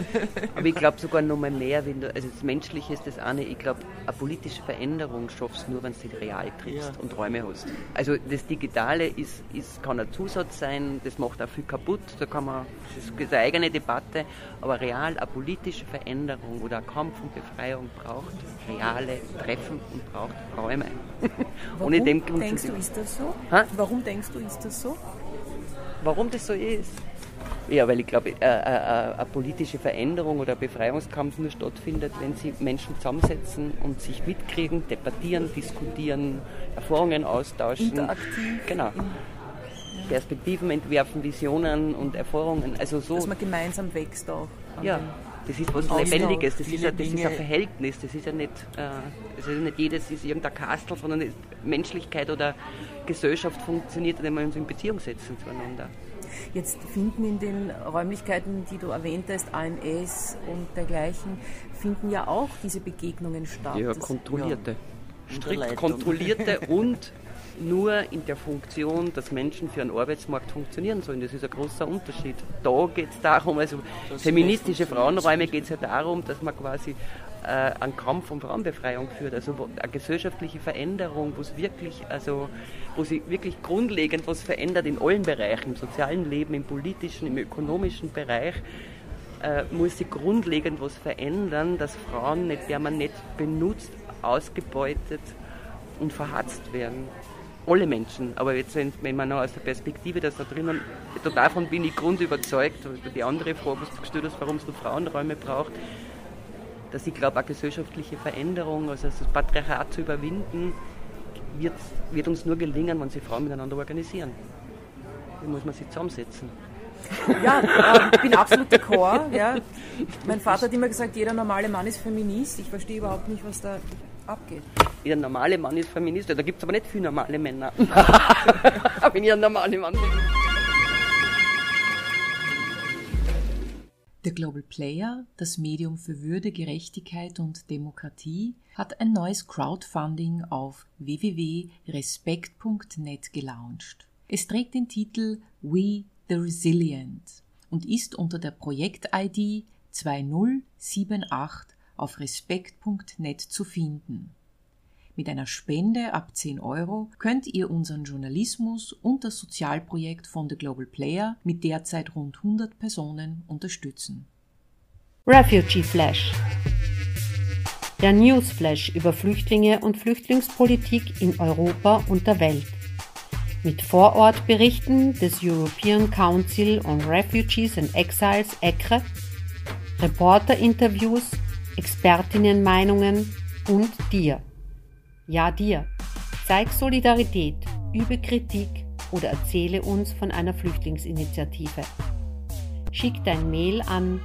[SPEAKER 2] Aber ich glaube sogar noch mal mehr, wenn du, also das Menschliche ist das eine, ich glaube, eine politische Veränderung schaffst du nur, wenn du sie real triffst ja. und Räume hast. Also das Digitale ist, ist, kann ein Zusatz sein, das macht auch viel kaputt, da kann man, das ist eine eigene Debatte, aber real eine politische Veränderung oder ein Kampf und Befreiung braucht reale Treffen und braucht Räume.
[SPEAKER 1] Warum Ohne dem denkst du, ist das so? Ha? Warum denkst du, ist das so?
[SPEAKER 2] Warum das so ist? Ja, weil ich glaube, äh, äh, äh, eine politische Veränderung oder Befreiungskampf nur stattfindet, wenn sich Menschen zusammensetzen und sich mitkriegen, debattieren, diskutieren, Erfahrungen austauschen.
[SPEAKER 1] Interaktiv.
[SPEAKER 2] Genau. Perspektiven entwerfen, Visionen und Erfahrungen. Also so.
[SPEAKER 1] Dass man gemeinsam wächst auch.
[SPEAKER 2] Ja. Das ist was Lebendiges, das, ist, ein, das ist ein Verhältnis, das ist ja nicht, äh, also nicht jedes ist irgendein Kastel, sondern Menschlichkeit oder Gesellschaft funktioniert, wenn wir uns in Beziehung setzen zueinander.
[SPEAKER 1] Jetzt finden in den Räumlichkeiten, die du erwähnt hast, AMS und dergleichen, finden ja auch diese Begegnungen statt.
[SPEAKER 2] Ja, kontrollierte. Ja. Strikt kontrollierte und nur in der Funktion, dass Menschen für einen Arbeitsmarkt funktionieren sollen. Das ist ein großer Unterschied. Da geht es darum, also das feministische Frauenräume geht es ja darum, dass man quasi äh, einen Kampf um Frauenbefreiung führt, also eine gesellschaftliche Veränderung, wo es wirklich, also wo sich wirklich grundlegend was verändert in allen Bereichen, im sozialen Leben, im politischen, im ökonomischen Bereich äh, muss sich grundlegend was verändern, dass Frauen nicht permanent benutzt, ausgebeutet und verhatzt werden alle Menschen. Aber jetzt, wenn, man noch aus der Perspektive, dass da drinnen, davon bin ich grundüberzeugt, die andere Frage, was du gestellt hast, warum es nur Frauenräume braucht, dass ich glaube, eine gesellschaftliche Veränderung, also das Patriarchat zu überwinden, wird, wird uns nur gelingen, wenn sich Frauen miteinander organisieren. Wie muss man sich zusammensetzen?
[SPEAKER 1] Ja, äh, ich bin absolut d'accord. Ja. Mein Vater hat immer gesagt, jeder normale Mann ist Feminist. Ich verstehe überhaupt nicht, was da abgeht.
[SPEAKER 2] Jeder normale Mann ist Feminist. Da gibt es aber nicht viele normale Männer. Wenn ich ein normaler Mann bin.
[SPEAKER 1] Der Global Player, das Medium für Würde, Gerechtigkeit und Demokratie, hat ein neues Crowdfunding auf www.respekt.net gelauncht. Es trägt den Titel We the Resilient und ist unter der Projekt-ID 2078 auf respekt.net zu finden. Mit einer Spende ab 10 Euro könnt ihr unseren Journalismus und das Sozialprojekt von The Global Player mit derzeit rund 100 Personen unterstützen.
[SPEAKER 5] Refugee Flash der Newsflash über Flüchtlinge und Flüchtlingspolitik in Europa und der Welt. Mit Vorortberichten des European Council on Refugees and Exiles ECRE, Reporterinterviews, Expertinnenmeinungen und dir. Ja, dir. Zeig Solidarität, übe Kritik oder erzähle uns von einer Flüchtlingsinitiative. Schick dein Mail an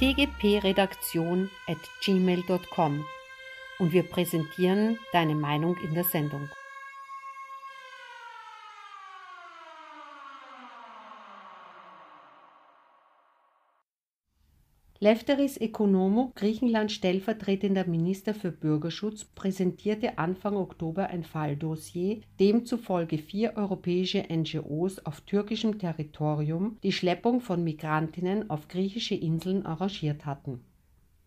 [SPEAKER 5] dgpredaktion.gmail.com und wir präsentieren deine Meinung in der Sendung. Lefteris Economou, Griechenlands stellvertretender Minister für Bürgerschutz, präsentierte Anfang Oktober ein Falldossier, dem zufolge vier europäische NGOs auf türkischem Territorium die Schleppung von Migrantinnen auf griechische Inseln arrangiert hatten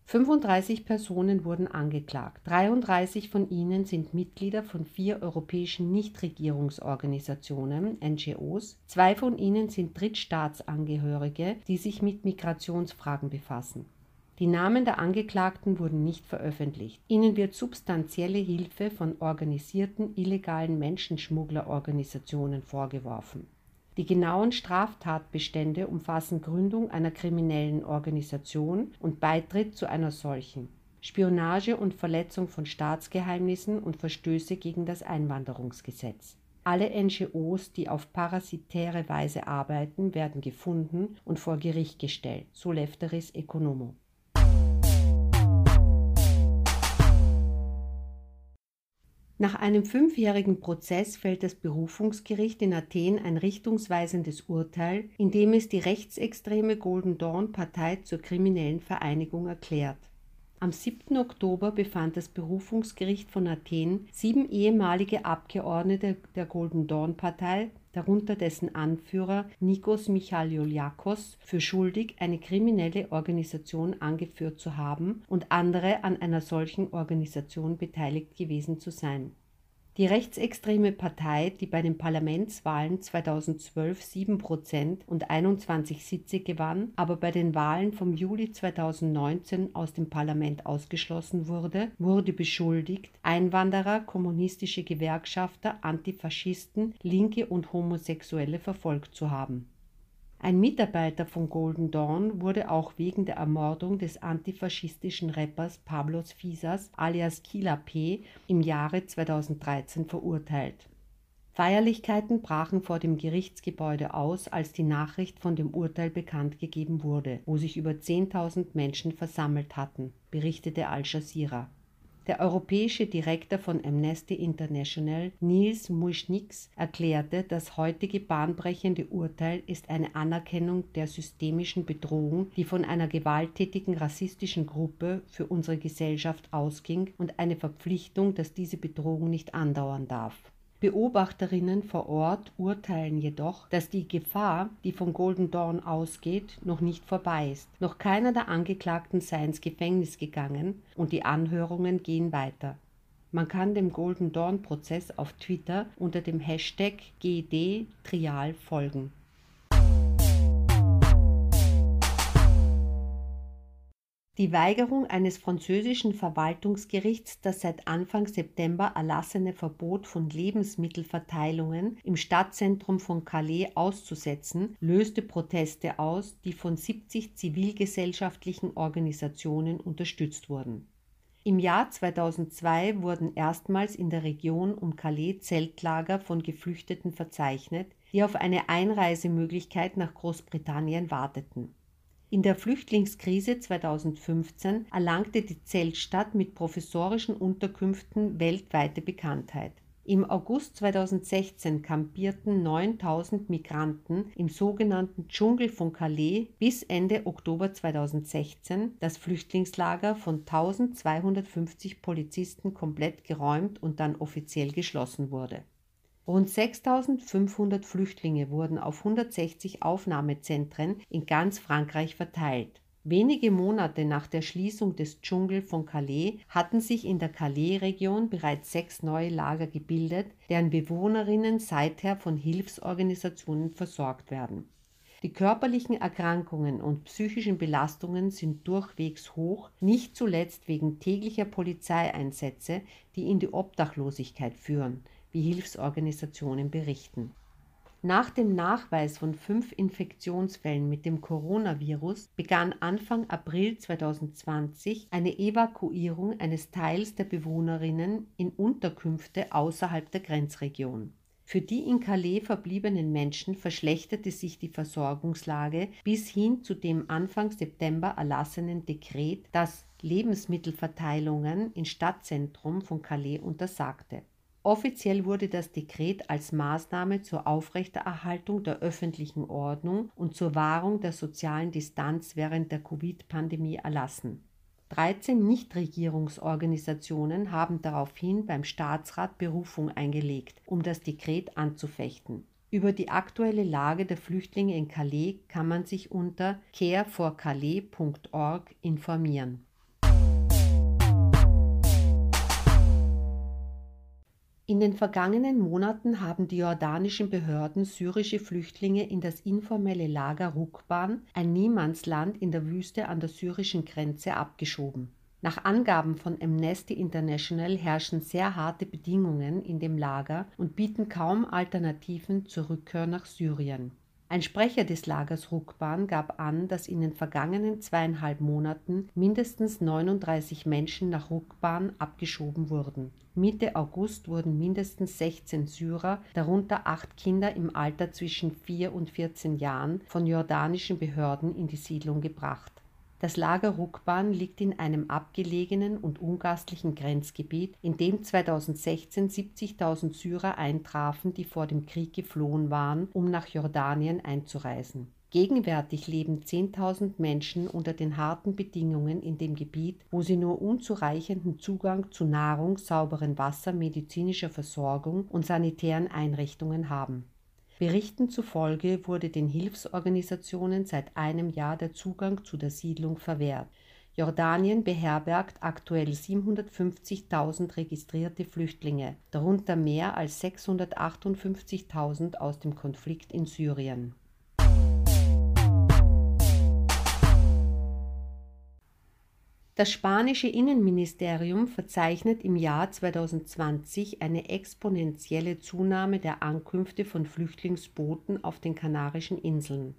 [SPEAKER 5] 35 Personen wurden angeklagt. 33 von ihnen sind Mitglieder von vier europäischen Nichtregierungsorganisationen (NGOs), zwei von ihnen sind Drittstaatsangehörige, die sich mit Migrationsfragen befassen. Die Namen der Angeklagten wurden nicht veröffentlicht. Ihnen wird substanzielle Hilfe von organisierten illegalen Menschenschmugglerorganisationen vorgeworfen die genauen Straftatbestände umfassen Gründung einer kriminellen Organisation und Beitritt zu einer solchen, Spionage und Verletzung von Staatsgeheimnissen und Verstöße gegen das Einwanderungsgesetz. Alle NGOs, die auf parasitäre Weise arbeiten, werden gefunden und vor Gericht gestellt, so Lefteris Economo. Nach einem fünfjährigen Prozess fällt das Berufungsgericht in Athen ein richtungsweisendes Urteil, in dem es die rechtsextreme Golden Dawn Partei zur kriminellen Vereinigung erklärt. Am 7. Oktober befand das Berufungsgericht von Athen sieben ehemalige Abgeordnete der Golden Dawn Partei, darunter dessen Anführer Nikos Michalioliakos, für schuldig, eine kriminelle Organisation angeführt zu haben und andere an einer solchen Organisation beteiligt gewesen zu sein die rechtsextreme Partei, die bei den Parlamentswahlen 2012 7 Prozent und 21 Sitze gewann, aber bei den Wahlen vom Juli 2019 aus dem Parlament ausgeschlossen wurde, wurde beschuldigt, Einwanderer, kommunistische Gewerkschafter, Antifaschisten, Linke und Homosexuelle verfolgt zu haben ein Mitarbeiter von Golden Dawn wurde auch wegen der Ermordung des antifaschistischen Rappers Pablos Fisas alias Kila P. im Jahre 2013 verurteilt. Feierlichkeiten brachen vor dem Gerichtsgebäude aus, als die Nachricht von dem Urteil bekannt gegeben wurde, wo sich über 10.000 Menschen versammelt hatten, berichtete Al Jazeera. Der europäische Direktor von Amnesty International, Nils Muischnieks, erklärte, das heutige bahnbrechende Urteil ist eine Anerkennung der systemischen Bedrohung, die von einer gewalttätigen rassistischen Gruppe für unsere Gesellschaft ausging und eine Verpflichtung, dass diese Bedrohung nicht andauern darf. Beobachterinnen vor Ort urteilen jedoch, dass die Gefahr, die von Golden Dawn ausgeht, noch nicht vorbei ist. Noch keiner der Angeklagten sei ins Gefängnis gegangen und die Anhörungen gehen weiter. Man kann dem Golden Dawn Prozess auf Twitter unter dem Hashtag GD Trial folgen. Die Weigerung eines französischen Verwaltungsgerichts, das seit Anfang September erlassene Verbot von Lebensmittelverteilungen im Stadtzentrum von Calais auszusetzen, löste Proteste aus, die von 70 zivilgesellschaftlichen Organisationen unterstützt wurden. Im Jahr 2002 wurden erstmals in der Region um Calais Zeltlager von Geflüchteten verzeichnet, die auf eine Einreisemöglichkeit nach Großbritannien warteten. In der Flüchtlingskrise 2015 erlangte die Zeltstadt mit professorischen Unterkünften weltweite Bekanntheit. Im August 2016 kampierten 9000 Migranten im sogenannten Dschungel von Calais bis Ende Oktober 2016 das Flüchtlingslager von 1250 Polizisten komplett geräumt und dann offiziell geschlossen wurde. Rund 6500 Flüchtlinge wurden auf 160 Aufnahmezentren in ganz Frankreich verteilt. Wenige Monate nach der Schließung des Dschungel von Calais hatten sich in der Calais-Region bereits sechs neue Lager gebildet, deren Bewohnerinnen seither von Hilfsorganisationen versorgt werden. Die körperlichen Erkrankungen und psychischen Belastungen sind durchwegs hoch, nicht zuletzt wegen täglicher Polizeieinsätze, die in die Obdachlosigkeit führen wie Hilfsorganisationen berichten. Nach dem Nachweis von fünf Infektionsfällen mit dem Coronavirus begann Anfang April 2020 eine Evakuierung eines Teils der Bewohnerinnen in Unterkünfte außerhalb der Grenzregion. Für die in Calais verbliebenen Menschen verschlechterte sich die Versorgungslage bis hin zu dem Anfang September erlassenen Dekret, das Lebensmittelverteilungen im Stadtzentrum von Calais untersagte. Offiziell wurde das Dekret als Maßnahme zur Aufrechterhaltung der öffentlichen Ordnung und zur Wahrung der sozialen Distanz während der Covid-Pandemie erlassen. 13 Nichtregierungsorganisationen haben daraufhin beim Staatsrat Berufung eingelegt, um das Dekret anzufechten. Über die aktuelle Lage der Flüchtlinge in Calais kann man sich unter careforcalais.org informieren. In den vergangenen Monaten haben die jordanischen Behörden syrische Flüchtlinge in das informelle Lager Rukban, ein Niemandsland in der Wüste an der syrischen Grenze, abgeschoben. Nach Angaben von Amnesty International herrschen sehr harte Bedingungen in dem Lager und bieten kaum Alternativen zur Rückkehr nach Syrien. Ein Sprecher des Lagers Rukban gab an, dass in den vergangenen zweieinhalb Monaten mindestens 39 Menschen nach Rukban abgeschoben wurden. Mitte August wurden mindestens 16 Syrer, darunter acht Kinder im Alter zwischen 4 und 14 Jahren, von jordanischen Behörden in die Siedlung gebracht. Das Lager Rukban liegt in einem abgelegenen und ungastlichen Grenzgebiet, in dem 2016 70.000 Syrer eintrafen, die vor dem Krieg geflohen waren, um nach Jordanien einzureisen. Gegenwärtig leben 10.000 Menschen unter den harten Bedingungen in dem Gebiet, wo sie nur unzureichenden Zugang zu Nahrung, sauberem Wasser, medizinischer Versorgung und sanitären Einrichtungen haben. Berichten zufolge wurde den Hilfsorganisationen seit einem Jahr der Zugang zu der Siedlung verwehrt. Jordanien beherbergt aktuell 750.000 registrierte Flüchtlinge, darunter mehr als 658.000 aus dem Konflikt in Syrien. Das spanische Innenministerium verzeichnet im Jahr 2020 eine exponentielle Zunahme der Ankünfte von Flüchtlingsbooten auf den Kanarischen Inseln.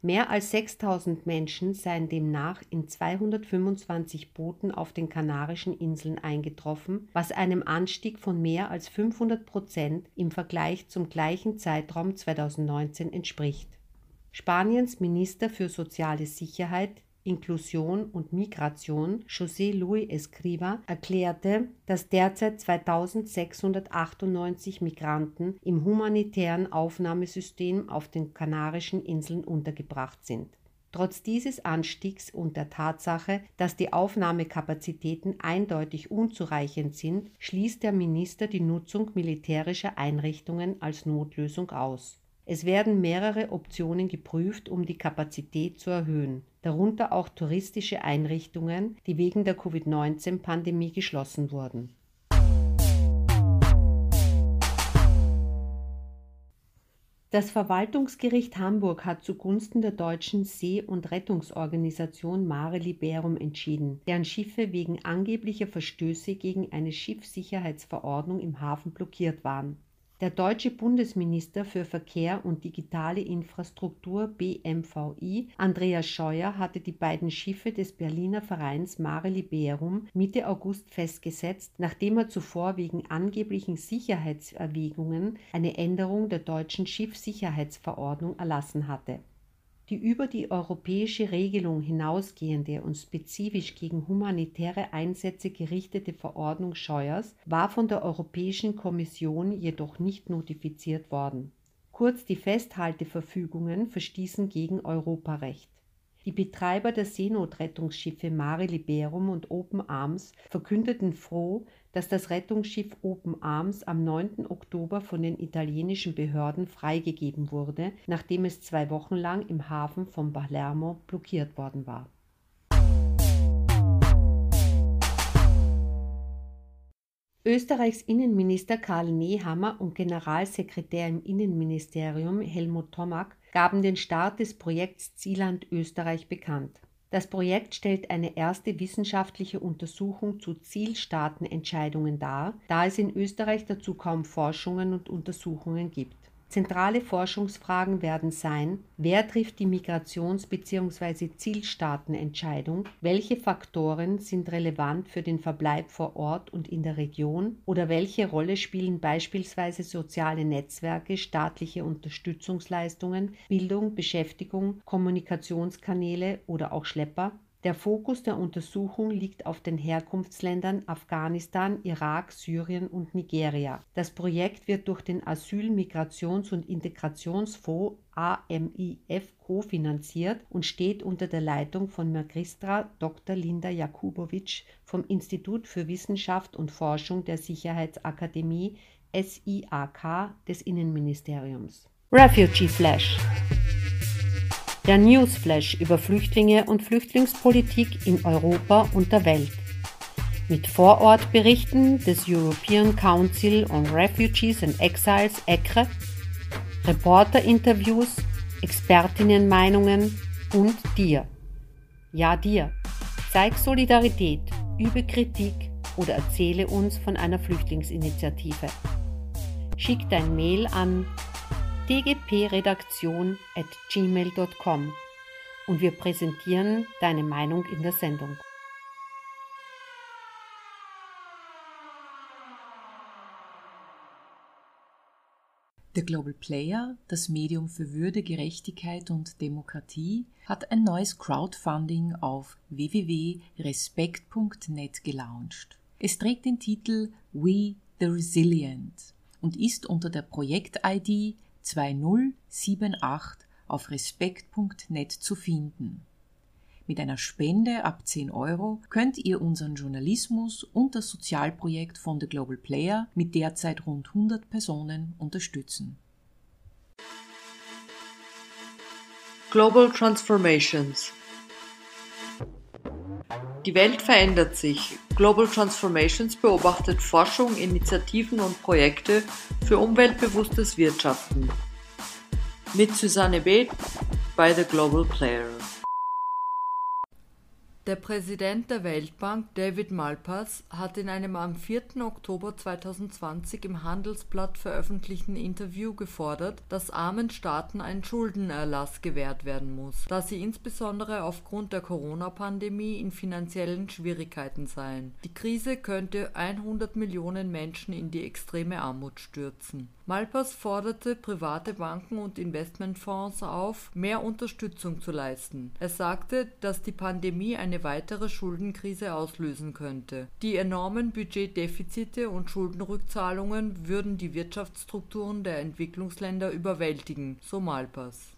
[SPEAKER 5] Mehr als 6000 Menschen seien demnach in 225 Booten auf den Kanarischen Inseln eingetroffen, was einem Anstieg von mehr als 500 Prozent im Vergleich zum gleichen Zeitraum 2019 entspricht. Spaniens Minister für soziale Sicherheit Inklusion und Migration José Luis Escriva erklärte, dass derzeit 2698 Migranten im humanitären Aufnahmesystem auf den Kanarischen Inseln untergebracht sind. Trotz dieses Anstiegs und der Tatsache, dass die Aufnahmekapazitäten eindeutig unzureichend sind, schließt der Minister die Nutzung militärischer Einrichtungen als Notlösung aus. Es werden mehrere Optionen geprüft, um die Kapazität zu erhöhen, darunter auch touristische Einrichtungen, die wegen der Covid-19-Pandemie geschlossen wurden. Das Verwaltungsgericht Hamburg hat zugunsten der deutschen See- und Rettungsorganisation Mare Liberum entschieden, deren Schiffe wegen angeblicher Verstöße gegen eine Schiffssicherheitsverordnung im Hafen blockiert waren. Der deutsche Bundesminister für Verkehr und digitale Infrastruktur BMVI, Andreas Scheuer, hatte die beiden Schiffe des Berliner Vereins Mare Liberum Mitte August festgesetzt, nachdem er zuvor wegen angeblichen Sicherheitserwägungen eine Änderung der deutschen Schiffssicherheitsverordnung erlassen hatte die über die europäische Regelung hinausgehende und spezifisch gegen humanitäre Einsätze gerichtete Verordnung Scheuers war von der Europäischen Kommission jedoch nicht notifiziert worden. Kurz die Festhalteverfügungen verstießen gegen Europarecht. Die Betreiber der Seenotrettungsschiffe Mare Liberum und Open Arms verkündeten froh, dass das Rettungsschiff Open Arms am 9. Oktober von den italienischen Behörden freigegeben wurde, nachdem es zwei Wochen lang im Hafen von Palermo blockiert worden war. Österreichs Innenminister Karl Nehammer und Generalsekretär im Innenministerium Helmut Tomack gaben den Start des Projekts Zieland Österreich bekannt. Das Projekt stellt eine erste wissenschaftliche Untersuchung zu Zielstaatenentscheidungen dar, da es in Österreich dazu kaum Forschungen und Untersuchungen gibt Zentrale Forschungsfragen werden sein, wer trifft die Migrations- bzw. Zielstaatenentscheidung, welche Faktoren sind relevant für den Verbleib vor Ort und in der Region oder welche Rolle spielen beispielsweise soziale Netzwerke, staatliche Unterstützungsleistungen, Bildung, Beschäftigung, Kommunikationskanäle oder auch Schlepper der Fokus der Untersuchung liegt auf den Herkunftsländern Afghanistan, Irak, Syrien und Nigeria. Das Projekt wird durch den Asyl-, Migrations- und Integrationsfonds AMIF kofinanziert und steht unter der Leitung von Magistra Dr. Linda Jakubowitsch vom Institut für Wissenschaft und Forschung der Sicherheitsakademie SIAK des Innenministeriums. Refugee Flash der Newsflash über Flüchtlinge und Flüchtlingspolitik in Europa und der Welt. Mit Vorortberichten des European Council on Refugees and Exiles ECRE, Reporterinterviews, Expertinnenmeinungen und dir. Ja, dir. Zeig Solidarität, übe Kritik oder erzähle uns von einer Flüchtlingsinitiative. Schick dein Mail an dgpredaktion und wir präsentieren deine Meinung in der Sendung.
[SPEAKER 6] Der Global Player, das Medium für Würde, Gerechtigkeit und Demokratie, hat ein neues Crowdfunding auf www.respekt.net gelauncht. Es trägt den Titel We the Resilient und ist unter der Projekt-ID 2078 auf respekt.net zu finden. Mit einer Spende ab 10 Euro könnt ihr unseren Journalismus und das Sozialprojekt von The Global Player mit derzeit rund 100 Personen unterstützen.
[SPEAKER 7] Global Transformations Die Welt verändert sich. Global Transformations beobachtet Forschung, Initiativen und Projekte für umweltbewusstes Wirtschaften. Mit Susanne Beth bei The Global Player.
[SPEAKER 8] Der Präsident der Weltbank, David Malpass, hat in einem am 4. Oktober 2020 im Handelsblatt veröffentlichten Interview gefordert, dass armen Staaten ein Schuldenerlass gewährt werden muss, da sie insbesondere aufgrund der Corona-Pandemie in finanziellen Schwierigkeiten seien. Die Krise könnte 100 Millionen Menschen in die extreme Armut stürzen. Malpass forderte private Banken und Investmentfonds auf, mehr Unterstützung zu leisten. Er sagte, dass die Pandemie eine weitere Schuldenkrise auslösen könnte. Die enormen Budgetdefizite und Schuldenrückzahlungen würden die Wirtschaftsstrukturen der Entwicklungsländer überwältigen, so Malpass.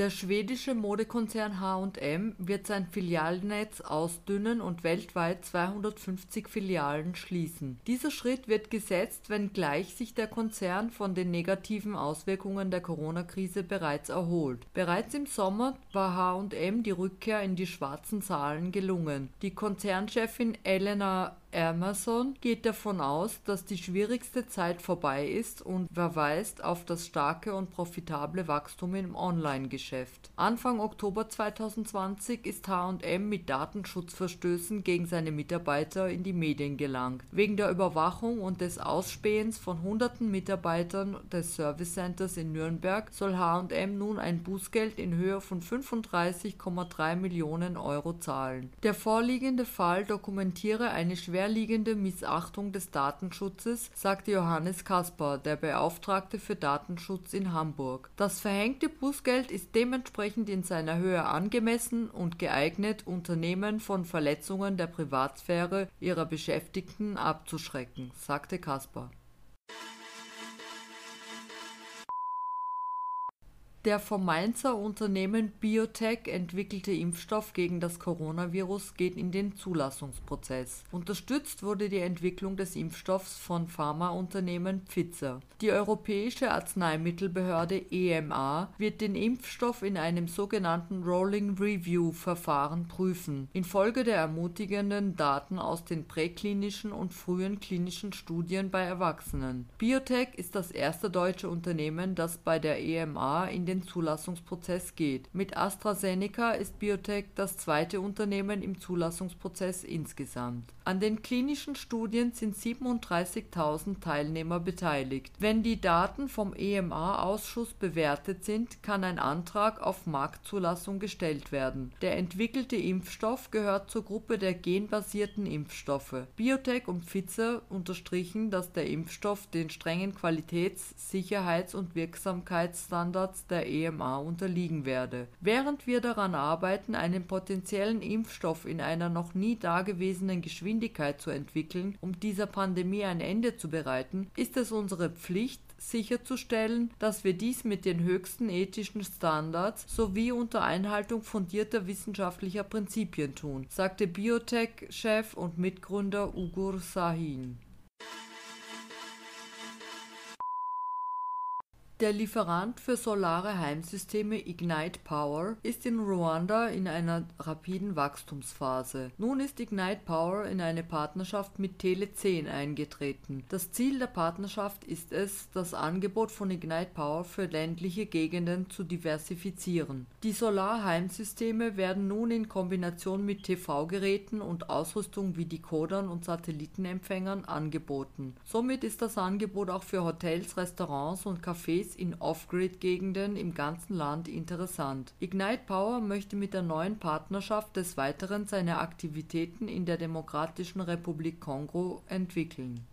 [SPEAKER 8] Der schwedische Modekonzern H&M wird sein Filialnetz ausdünnen und weltweit 250 Filialen schließen. Dieser Schritt wird gesetzt, wenngleich sich der Konzern von den negativen Auswirkungen der Corona-Krise bereits erholt. Bereits im Sommer war H&M die Rückkehr in die schwarzen Zahlen gelungen. Die Konzernchefin Elena Amazon geht davon aus, dass die schwierigste Zeit vorbei ist und verweist auf das starke und profitable Wachstum im Online-Geschäft. Anfang Oktober 2020 ist H&M mit Datenschutzverstößen gegen seine Mitarbeiter in die Medien gelangt. Wegen der Überwachung und des Ausspähens von hunderten Mitarbeitern des Service Centers in Nürnberg soll H&M nun ein Bußgeld in Höhe von 35,3 Millionen Euro zahlen. Der vorliegende Fall dokumentiere eine schwer schwerliegende Missachtung des Datenschutzes, sagte Johannes Kaspar, der Beauftragte für Datenschutz in Hamburg. Das verhängte Bußgeld ist dementsprechend in seiner Höhe angemessen und geeignet, Unternehmen von Verletzungen der Privatsphäre ihrer Beschäftigten abzuschrecken, sagte Kaspar. Der vom Mainzer Unternehmen Biotech entwickelte Impfstoff gegen das Coronavirus geht in den Zulassungsprozess. Unterstützt wurde die Entwicklung des Impfstoffs von Pharmaunternehmen Pfizer. Die Europäische Arzneimittelbehörde EMA wird den Impfstoff in einem sogenannten Rolling Review Verfahren prüfen, infolge der ermutigenden Daten aus den präklinischen und frühen klinischen Studien bei Erwachsenen. Biotech ist das erste deutsche Unternehmen, das bei der EMA in den Zulassungsprozess geht. Mit AstraZeneca ist Biotech das zweite Unternehmen im Zulassungsprozess insgesamt. An den klinischen Studien sind 37.000 Teilnehmer beteiligt. Wenn die Daten vom EMA-Ausschuss bewertet sind, kann ein Antrag auf Marktzulassung gestellt werden. Der entwickelte Impfstoff gehört zur Gruppe der genbasierten Impfstoffe. Biotech und Pfizer unterstrichen, dass der Impfstoff den strengen Qualitäts-, Sicherheits- und Wirksamkeitsstandards der EMA unterliegen werde. Während wir daran arbeiten, einen potenziellen Impfstoff in einer noch nie dagewesenen Geschwindigkeit zu entwickeln, um dieser Pandemie ein Ende zu bereiten, ist es unsere Pflicht, sicherzustellen, dass wir dies mit den höchsten ethischen Standards sowie unter Einhaltung fundierter wissenschaftlicher Prinzipien tun, sagte Biotech-Chef und Mitgründer Ugur Sahin. Der Lieferant für solare Heimsysteme Ignite Power ist in Ruanda in einer rapiden Wachstumsphase. Nun ist Ignite Power in eine Partnerschaft mit Tele10 eingetreten. Das Ziel der Partnerschaft ist es, das Angebot von Ignite Power für ländliche Gegenden zu diversifizieren. Die Solarheimsysteme werden nun in Kombination mit TV-Geräten und Ausrüstung wie Decodern und Satellitenempfängern angeboten. Somit ist das Angebot auch für Hotels, Restaurants und Cafés in Off-Grid-Gegenden im ganzen Land interessant. Ignite Power möchte mit der neuen Partnerschaft des Weiteren seine Aktivitäten in der Demokratischen Republik Kongo entwickeln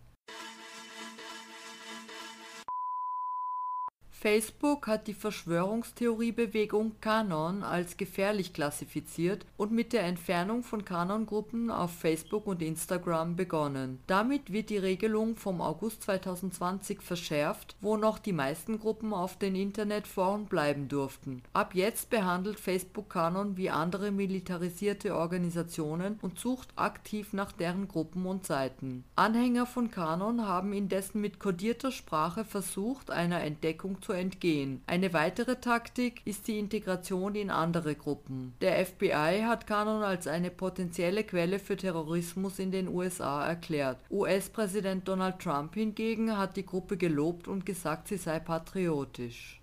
[SPEAKER 8] Facebook hat die Verschwörungstheoriebewegung Kanon als gefährlich klassifiziert und mit der Entfernung von Kanon-Gruppen auf Facebook und Instagram begonnen. Damit wird die Regelung vom August 2020 verschärft, wo noch die meisten Gruppen auf den Internetforen bleiben durften. Ab jetzt behandelt Facebook Kanon wie andere militarisierte Organisationen und sucht aktiv nach deren Gruppen und Seiten. Anhänger von Kanon haben indessen mit kodierter Sprache versucht, einer Entdeckung zu entgehen. Eine weitere Taktik ist die Integration in andere Gruppen. Der FBI hat Canon als eine potenzielle Quelle für Terrorismus in den USA erklärt. US-Präsident Donald Trump hingegen hat die Gruppe gelobt und gesagt, sie sei patriotisch.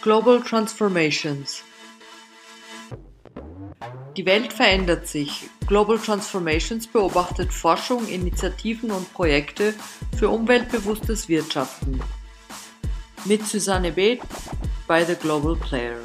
[SPEAKER 7] Global Transformations Die Welt verändert sich. Global Transformations beobachtet Forschung, Initiativen und Projekte für umweltbewusstes Wirtschaften. Mit Susanne Beth bei The Global Player.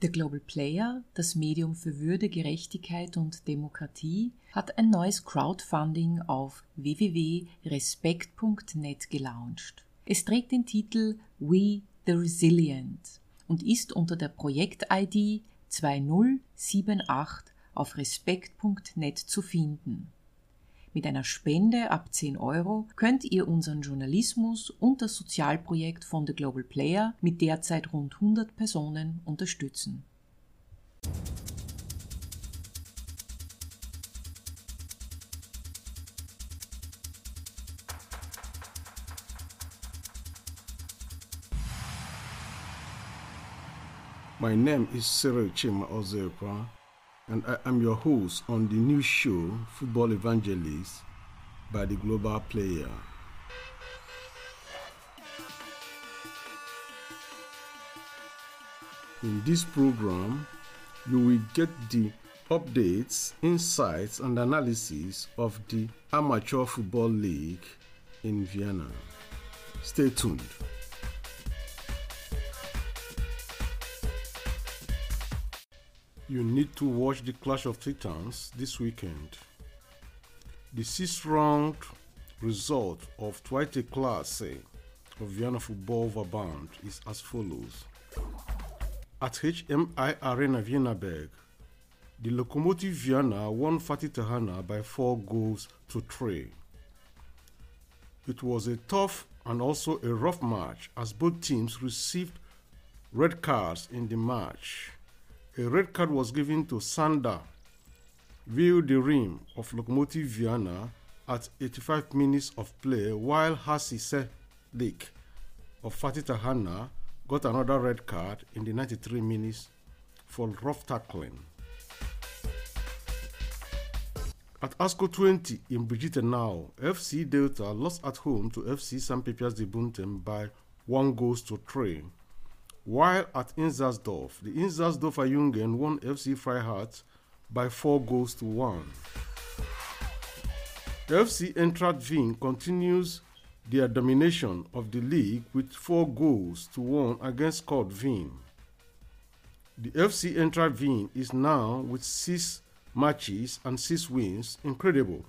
[SPEAKER 6] The Global Player, das Medium für Würde, Gerechtigkeit und Demokratie, hat ein neues Crowdfunding auf www.respekt.net gelauncht. Es trägt den Titel We the Resilient und ist unter der Projekt-ID 2078 auf respekt.net zu finden. Mit einer Spende ab 10 Euro könnt ihr unseren Journalismus und das Sozialprojekt von The Global Player mit derzeit rund 100 Personen unterstützen.
[SPEAKER 9] My name is Cyril Chima Ozekwa, and I am your host on the new show Football Evangelist by the Global Player. In this program, you will get the updates, insights, and analysis of the Amateur Football League in Vienna. Stay tuned. You need to watch the Clash of Titans this weekend. The sixth round result of Tweede Klasse eh, of Vienna Football Verband is as follows. At HMI Arena Wienerberg, the Lokomotiv Vienna won Fatih Tahana by four goals to three. It was a tough and also a rough match as both teams received red cards in the match. A red card was given to Sander rim of Lokomotiv Vienna at 85 minutes of play, while Hasi Selik of Fatih Tahana got another red card in the 93 minutes for rough tackling. At ASCO 20 in Brigitte now, FC Delta lost at home to FC St. Pepias de Buntem by one goals to three. While at Inzersdorf, the Inzersdorfer Jungen won FC Freiheit by 4 goals to 1. FC Eintracht Wien continues their domination of the league with 4 goals to 1 against Kurt Wien. The FC Eintracht Wien is now with 6 matches and 6 wins. Incredible.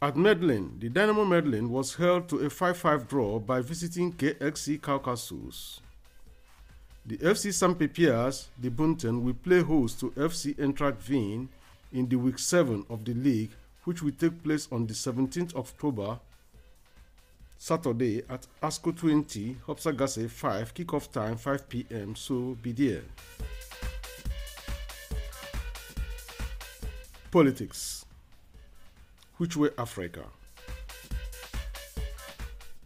[SPEAKER 9] At Medlin, the Dynamo Medlin was held to a 5 5 draw by visiting KXC Caucasus. The FC St. Pepias, the Bunten, will play host to FC Eintracht Wien in the week 7 of the league, which will take place on the 17th of October, Saturday at ASCO 20, Hopsagasse 5, kickoff time 5 p.m. So be there. Politics. Which way Africa?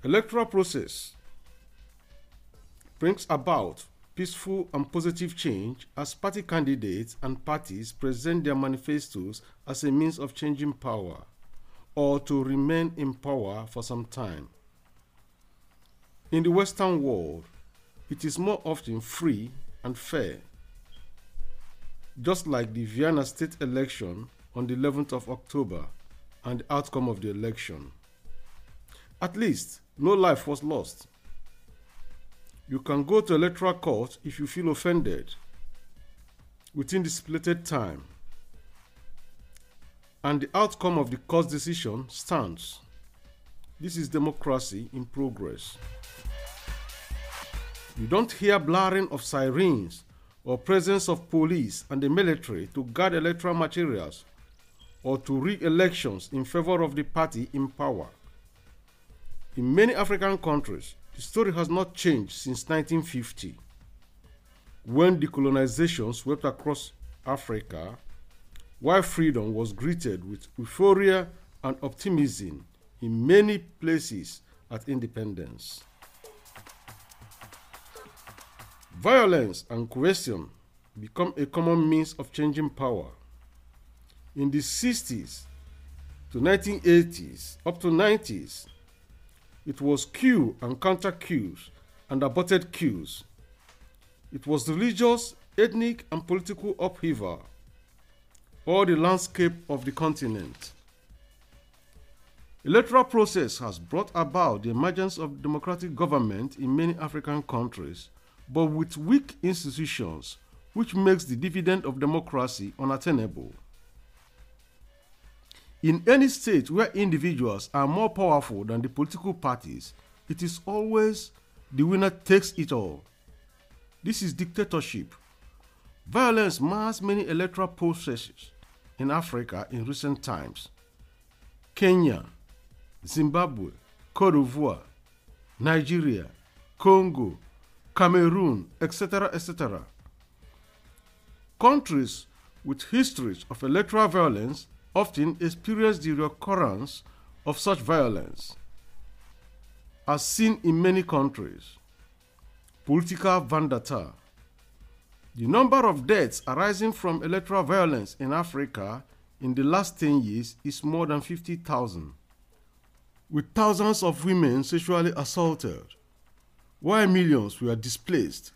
[SPEAKER 9] Electoral process brings about peaceful and positive change as party candidates and parties present their manifestos as a means of changing power or to remain in power for some time. In the Western world, it is more often free and fair, just like the Vienna state election on the 11th of October and the outcome of the election. At least, no life was lost. You can go to electoral court if you feel offended within the stipulated time, and the outcome of the court's decision stands. This is democracy in progress. You don't hear blaring of sirens or presence of police and the military to guard electoral materials or to rig elections in favor of the party in power. In many African countries, the story has not changed since 1950, when decolonization swept across Africa, while freedom was greeted with euphoria and optimism in many places at independence. Violence and coercion become a common means of changing power. In the 60s to 1980s, up to 90s, it was coup and counter coups and aborted queues. It was religious, ethnic, and political upheaval, or the landscape of the continent. Electoral process has brought about the emergence of democratic government in many African countries, but with weak institutions, which makes the dividend of democracy unattainable. In any state where individuals are more powerful than the political parties, it is always the winner takes it all. This is dictatorship. Violence mars many electoral processes in Africa in recent times. Kenya, Zimbabwe, Cote d'Ivoire, Nigeria, Congo, Cameroon, etc., etc. Countries with histories of electoral violence often experience the recurrence of such violence, as seen in many countries. Political vendetta. The number of deaths arising from electoral violence in Africa in the last 10 years is more than 50,000, with thousands of women sexually assaulted, while millions were displaced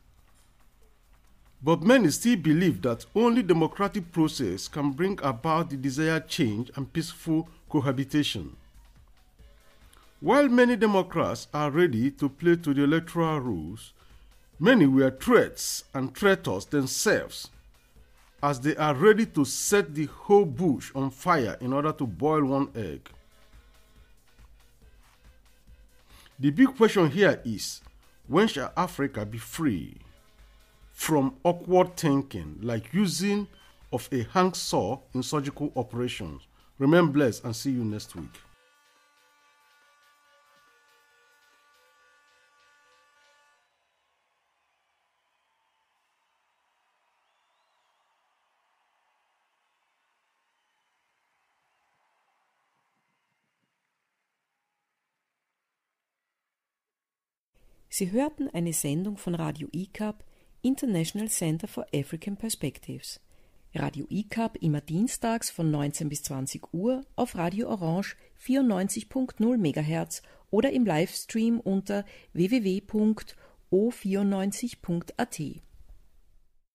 [SPEAKER 9] but many still believe that only democratic process can bring about the desired change and peaceful cohabitation. While many Democrats are ready to play to the electoral rules, many were threats and traitors themselves, as they are ready to set the whole bush on fire in order to boil one egg. The big question here is when shall Africa be free? From awkward thinking like using of a handsaw in surgical operations. Remain blessed and see you next week.
[SPEAKER 10] Sie hörten eine Sendung von Radio ICAP International Center for African Perspectives. Radio ICAP immer dienstags von 19 bis 20 Uhr auf Radio Orange 94.0 MHz oder im Livestream unter www.o94.at.